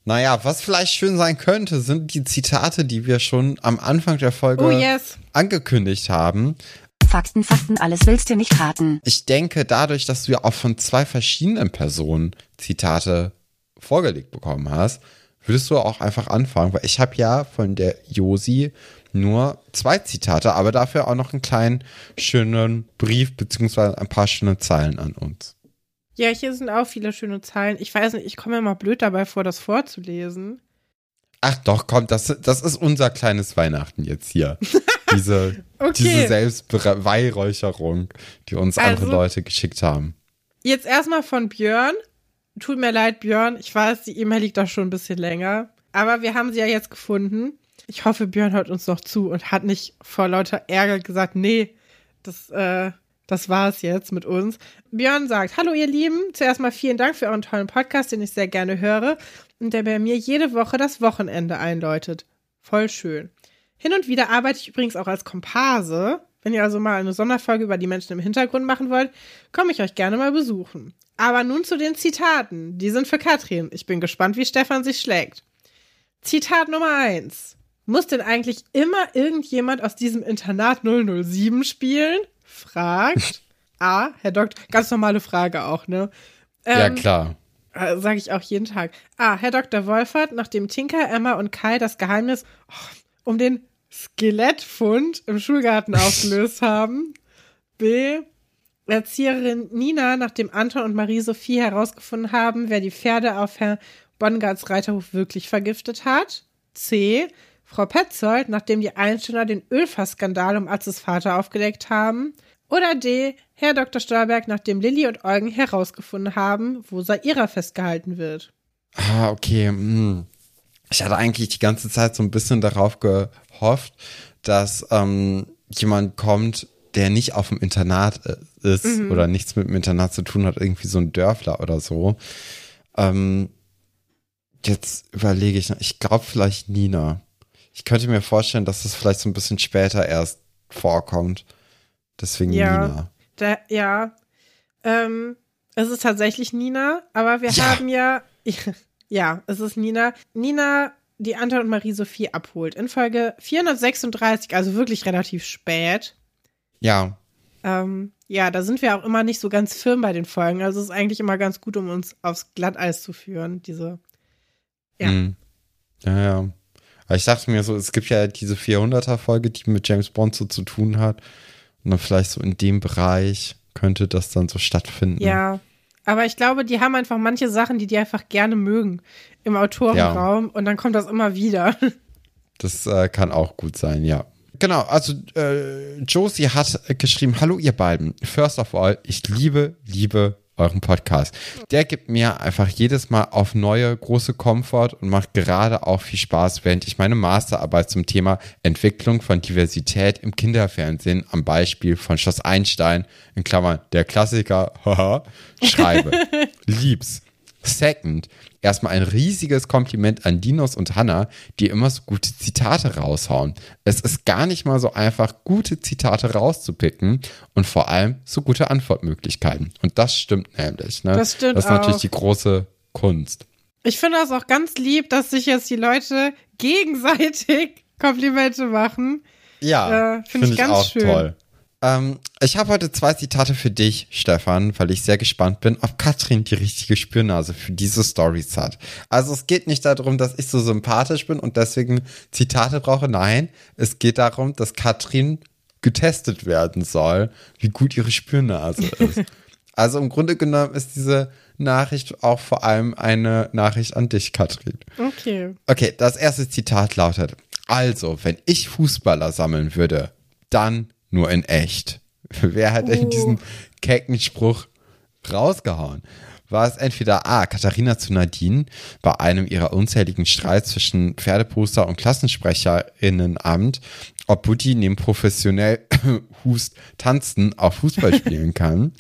Naja, was vielleicht schön sein könnte, sind die Zitate, die wir schon am Anfang der Folge Oh yes. angekündigt haben. Fakten, Fakten, alles willst du nicht raten. Ich denke, dadurch, dass du ja auch von zwei verschiedenen Personen Zitate vorgelegt bekommen hast, würdest du auch einfach anfangen, weil ich habe ja von der Josi nur zwei Zitate, aber dafür auch noch einen kleinen schönen Brief beziehungsweise ein paar schöne Zeilen an uns. Ja, hier sind auch viele schöne Zeilen. Ich weiß nicht, ich komme mir mal blöd dabei vor, das vorzulesen. Ach doch, komm, das, das ist unser kleines Weihnachten jetzt hier. Diese, Okay. diese Selbstbeweihräucherung, die uns andere Also- Leute geschickt haben. Jetzt erstmal von Björn. Tut mir leid, Björn. Ich weiß, die E-Mail liegt da schon ein bisschen länger. Aber wir haben sie ja jetzt gefunden. Ich hoffe, Björn hört uns noch zu und hat nicht vor lauter Ärger gesagt, nee, das, äh, das war's jetzt mit uns. Björn sagt, hallo ihr Lieben, zuerst mal vielen Dank für euren tollen Podcast, den ich sehr gerne höre und der bei mir jede Woche das Wochenende einläutet. Voll schön. Hin und wieder arbeite ich übrigens auch als Komparse. Wenn ihr also mal eine Sonderfolge über die Menschen im Hintergrund machen wollt, komme ich euch gerne mal besuchen. Aber nun zu den Zitaten. Die sind für Katrin. Ich bin gespannt, wie Stefan sich schlägt. Zitat Nummer eins. Muss denn eigentlich immer irgendjemand aus diesem Internat 007 spielen? Fragt. A, Herr Doktor, ganz normale Frage auch, ne? ja, Ähm, klar. äh, Sage ich auch jeden Tag. Ah, Herr Dr. Wolfert, nachdem Tinker, Emma und Kai das Geheimnis oh, um den Skelettfund im Schulgarten aufgelöst haben. B. Erzieherin Nina, nachdem Anton und Marie-Sophie herausgefunden haben, wer die Pferde auf Herr Bongards Reiterhof wirklich vergiftet hat. C. Frau Petzold, nachdem die Einsteiner den Ölfassskandal um Atzes Vater aufgedeckt haben. Oder D. Herr Dr. Stolberg, nachdem Lilly und Eugen herausgefunden haben, wo Saira festgehalten wird. Ah, okay. hm. Ich hatte eigentlich die ganze Zeit so ein bisschen darauf gehofft, dass ähm, jemand kommt, der nicht auf dem Internat äh, ist oder nichts mit dem Internat zu tun hat, irgendwie so ein Dörfler oder so. Ähm, jetzt überlege ich, ich glaube vielleicht Nina. Ich könnte mir vorstellen, dass das vielleicht so ein bisschen später erst vorkommt. Deswegen Ja. Nina. Da, ja. Ähm, es ist tatsächlich Nina, aber wir Ja. haben ja. Ja, es ist Nina. Nina, die Anton und Marie-Sophie abholt. In Folge 436, also wirklich relativ spät. Ja, Ähm, ja, da sind wir auch immer nicht so ganz firm bei den Folgen. Also es ist eigentlich immer ganz gut, um uns aufs Glatteis zu führen, diese. Ja. Mhm. Ja, ja. Aber ich dachte mir so, es gibt ja diese 400er-Folge, die mit James Bond so zu tun hat. Und dann vielleicht so in dem Bereich könnte das dann so stattfinden. Ja. Aber ich glaube, die haben einfach manche Sachen, die die einfach gerne mögen im Autorenraum und dann kommt das immer wieder. Das äh, kann auch gut sein, ja. Genau, also äh, Josie hat geschrieben, hallo ihr beiden. First of all, ich liebe, liebe euren Podcast. Der gibt mir einfach jedes Mal auf neue große Komfort und macht gerade auch viel Spaß, während ich meine Masterarbeit zum Thema Entwicklung von Diversität im Kinderfernsehen am Beispiel von Schloss Einstein, in Klammern der Klassiker, haha, schreibe. Lieb's. Second, erstmal ein riesiges Kompliment an Dinos und Hannah, die immer so gute Zitate raushauen. Es ist gar nicht mal so einfach, gute Zitate rauszupicken und vor allem so gute Antwortmöglichkeiten. Und das stimmt nämlich. Ne? Das stimmt Das ist natürlich auch. die große Kunst. Ich finde das auch ganz lieb, dass sich jetzt die Leute gegenseitig Komplimente machen. Ja, Äh, find ich ganz schön. Ähm, ich habe heute zwei Zitate für dich, Stefan, weil ich sehr gespannt bin, ob Katrin die richtige Spürnase für diese Stories hat. Also es geht nicht darum, dass ich so sympathisch bin und deswegen Zitate brauche. Nein, es geht darum, dass Katrin getestet werden soll, wie gut ihre Spürnase ist. also im Grunde genommen ist diese Nachricht auch vor allem eine Nachricht an dich, Katrin. Okay. Okay, das erste Zitat lautet: Also, wenn ich Fußballer sammeln würde, dann nur in echt. Wer hat denn Oh. diesen kecken Spruch rausgehauen? War es entweder A. Katharina zu Nadine bei einem ihrer unzähligen Streits zwischen Pferdeposter und Klassensprecherinnenamt, ob Butti neben professionell Hust tanzen auch Fußball spielen kann?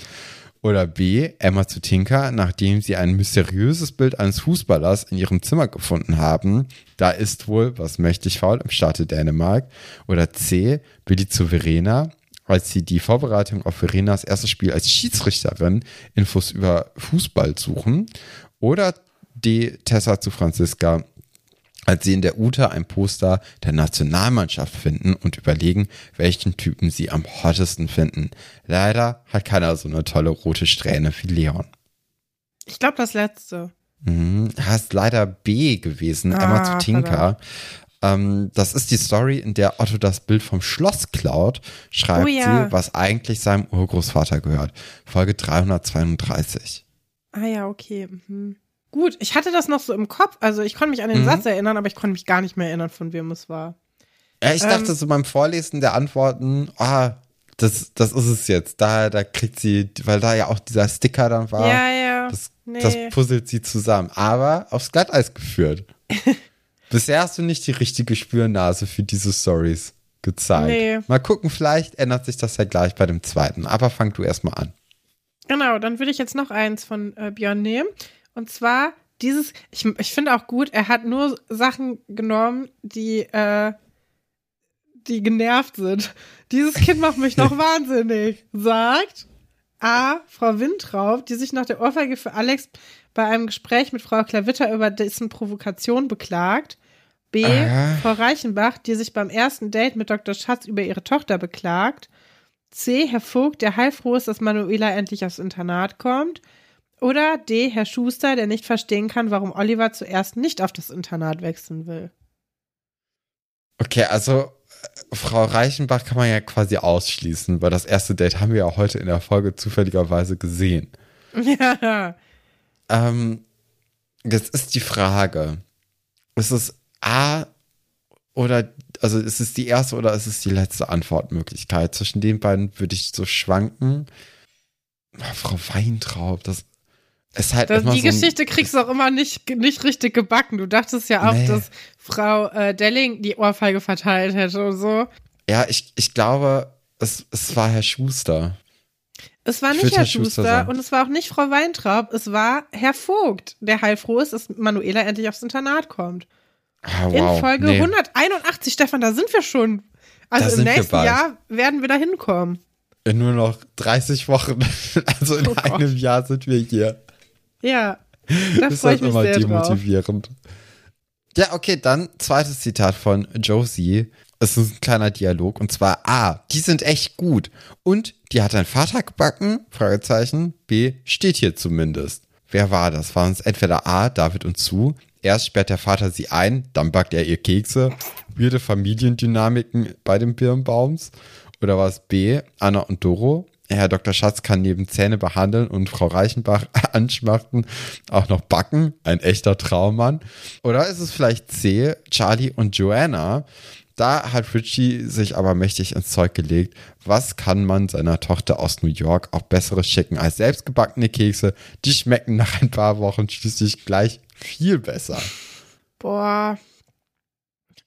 Oder B. Emma zu Tinker, nachdem sie ein mysteriöses Bild eines Fußballers in ihrem Zimmer gefunden haben. Da ist wohl was mächtig faul im Staate Dänemark. Oder C. Billy zu Verena, als sie die Vorbereitung auf Verenas erstes Spiel als Schiedsrichterin Infos über Fußball suchen. Oder D. Tessa zu Franziska, als sie in der Ute ein Poster der Nationalmannschaft finden und überlegen, welchen Typen sie am hottesten finden. Leider hat keiner so eine tolle rote Strähne wie Leon. Ich glaube, das letzte. Mhm. Hast leider B gewesen, Emma Ah, zu Tinker. Ähm, das ist die Story, in der Otto das Bild vom Schloss klaut, schreibt Oh ja. sie, was eigentlich seinem Urgroßvater gehört. Folge 332. Ah ja, okay. Mhm. Gut, ich hatte das noch so im Kopf. Also ich konnte mich an den Mhm. Satz erinnern, aber ich konnte mich gar nicht mehr erinnern, von wem es war. Ja, ich Ähm. dachte so beim Vorlesen der Antworten, ah, das, das ist es jetzt. Da, da kriegt sie, weil da ja auch dieser Sticker dann war. ja, ja. Das, nee. das puzzelt sie zusammen. Aber aufs Glatteis geführt. Bisher hast du nicht die richtige Spürnase für diese Stories gezeigt. Nee. Mal gucken, vielleicht ändert sich das ja gleich bei dem zweiten. Aber fang du erstmal an. Genau, dann würde ich jetzt noch eins von äh, Björn nehmen. Und zwar dieses, ich, ich finde auch gut, er hat nur Sachen genommen, die, äh, die genervt sind. Dieses Kind macht mich noch wahnsinnig, sagt A. Frau Wintraub, die sich nach der Ohrfeige für Alex bei einem Gespräch mit Frau Klavitter über dessen Provokation beklagt. B. Aha. Frau Reichenbach, die sich beim ersten Date mit Dr. Schatz über ihre Tochter beklagt. C. Herr Vogt, der heilfroh ist, dass Manuela endlich aufs Internat kommt. Oder D. Herr Schuster, der nicht verstehen kann, warum Oliver zuerst nicht auf das Internat wechseln will. Okay, also Frau Reichenbach kann man ja quasi ausschließen, weil das erste Date haben wir ja heute in der Folge zufälligerweise gesehen. Ja. Ähm, jetzt ist die Frage, ist es A oder, also ist es die erste oder ist es die letzte Antwortmöglichkeit? Zwischen den beiden würde ich so schwanken. Ah, Frau Weintraub, das ist halt Das, immer die so Geschichte kriegst du auch immer nicht, nicht richtig gebacken. Du dachtest ja auch, Nee. dass Frau äh, Delling die Ohrfeige verteilt hätte und so. Ja, ich, ich glaube, es, es war Herr Schuster. Es war Ich nicht Herr Herr Schuster Schuster und es war auch nicht Frau Weintraub, es war Herr Vogt, der heilfroh ist, dass Manuela endlich aufs Internat kommt. Ah, In wow. Folge nee. 181, Stefan, da sind wir schon. Also Da im nächsten. Jahr werden wir da hinkommen. In nur noch 30 Wochen, also in Oh einem Jahr sind wir hier. Ja, da ist freue halt immer sehr drauf. demotivierend. Ja, okay, dann zweites Zitat von Josie. Es ist ein kleiner Dialog und zwar A, die sind echt gut und die hat dein Vater gebacken? Fragezeichen. B, steht hier zumindest. Wer war das? Waren es entweder A, David und Sue? Erst sperrt der Vater sie ein, dann backt er ihr Kekse. Weirde Familiendynamiken bei den Birnbaums. Oder war es B, Anna und Doro? Herr Dr. Schatz kann neben Zähne behandeln und Frau Reichenbach anschmachten auch noch backen. Ein echter Traummann. Oder ist es vielleicht C, Charlie und Joanna? Da hat Richie sich aber mächtig ins Zeug gelegt. Was kann man seiner Tochter aus New York auch besseres schicken als selbstgebackene Kekse? Die schmecken nach ein paar Wochen schließlich gleich viel besser. Boah.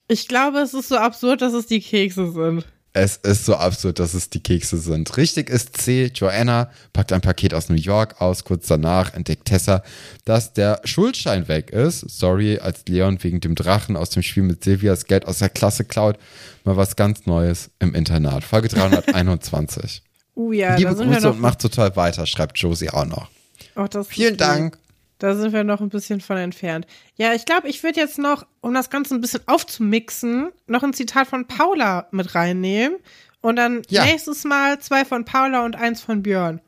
Ich glaube, es ist so absurd, dass es die Kekse sind. Es ist so absurd, dass es die Kekse sind. Richtig ist C. Joanna packt ein Paket aus New York aus. Kurz danach entdeckt Tessa, dass der Schuldschein weg ist. Sorry, als Leon wegen dem Drachen aus dem Spiel mit Silvias Geld aus der Klasse klaut. Mal was ganz Neues im Internat. Folge 321. Uh ja, Liebe Grüße noch. und macht total weiter, schreibt Josie auch noch. Oh, Vielen. Dank. Da sind wir noch ein bisschen von entfernt. Ja, ich glaube, ich würde jetzt noch, um das Ganze ein bisschen aufzumixen, noch ein Zitat von Paula mit reinnehmen. Und dann Ja. nächstes Mal zwei von Paula und eins von Björn.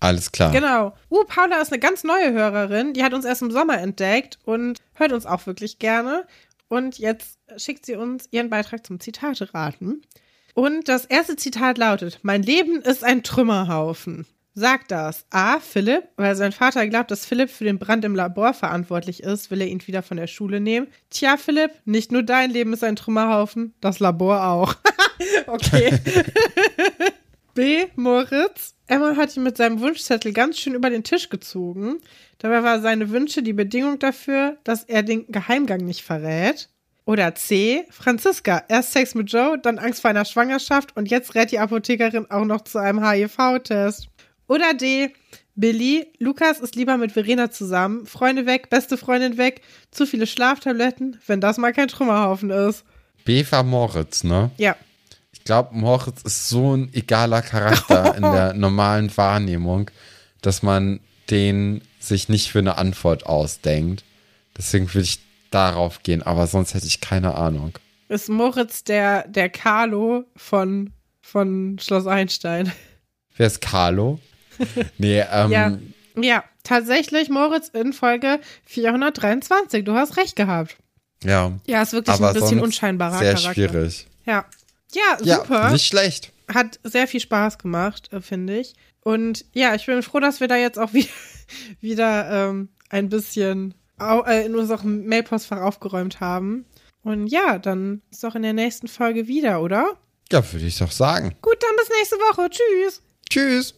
Alles klar. Genau. Uh, Paula ist eine ganz neue Hörerin. Die hat uns erst im Sommer entdeckt und hört uns auch wirklich gerne. Und jetzt schickt sie uns ihren Beitrag zum Zitate raten. Und das erste Zitat lautet: Mein Leben ist ein Trümmerhaufen. Sagt das A. Philipp, weil sein Vater glaubt, dass Philipp für den Brand im Labor verantwortlich ist, will er ihn wieder von der Schule nehmen. Tja, Philipp, nicht nur dein Leben ist ein Trümmerhaufen, das Labor auch. okay. B. Moritz. Emma hat ihn mit seinem Wunschzettel ganz schön über den Tisch gezogen. Dabei war seine Wünsche die Bedingung dafür, dass er den Geheimgang nicht verrät. Oder C. Franziska. Erst Sex mit Joe, dann Angst vor einer Schwangerschaft und jetzt rät die Apothekerin auch noch zu einem HIV-Test. Oder D. Billy. Lukas ist lieber mit Verena zusammen. Freunde weg, beste Freundin weg. Zu viele Schlaftabletten, wenn das mal kein Trümmerhaufen ist. B war Moritz, ne? Ja. Ich glaube, Moritz ist so ein egaler Charakter in der normalen Wahrnehmung, dass man den sich nicht für eine Antwort ausdenkt. Deswegen würde ich darauf gehen, aber sonst hätte ich keine Ahnung. Ist Moritz der, der Carlo von, von Schloss Einstein. Wer ist Carlo? nee, ähm, Ja. Ja, tatsächlich Moritz in Folge 423. Du hast recht gehabt. ja. Ja, ist wirklich ein bisschen unscheinbarer sehr Charakter. schwierig. Ja. Ja, Ja, super. nicht schlecht. Hat sehr viel Spaß gemacht, äh, finde ich. Und ja, ich bin froh, dass wir da jetzt auch wieder, wieder ähm, ein bisschen äh, in unserem Mailpostfach aufgeräumt haben. Und ja, dann ist doch in der nächsten Folge wieder, oder? Ja, würde ich doch sagen. Gut, dann bis nächste Woche. Tschüss. Tschüss.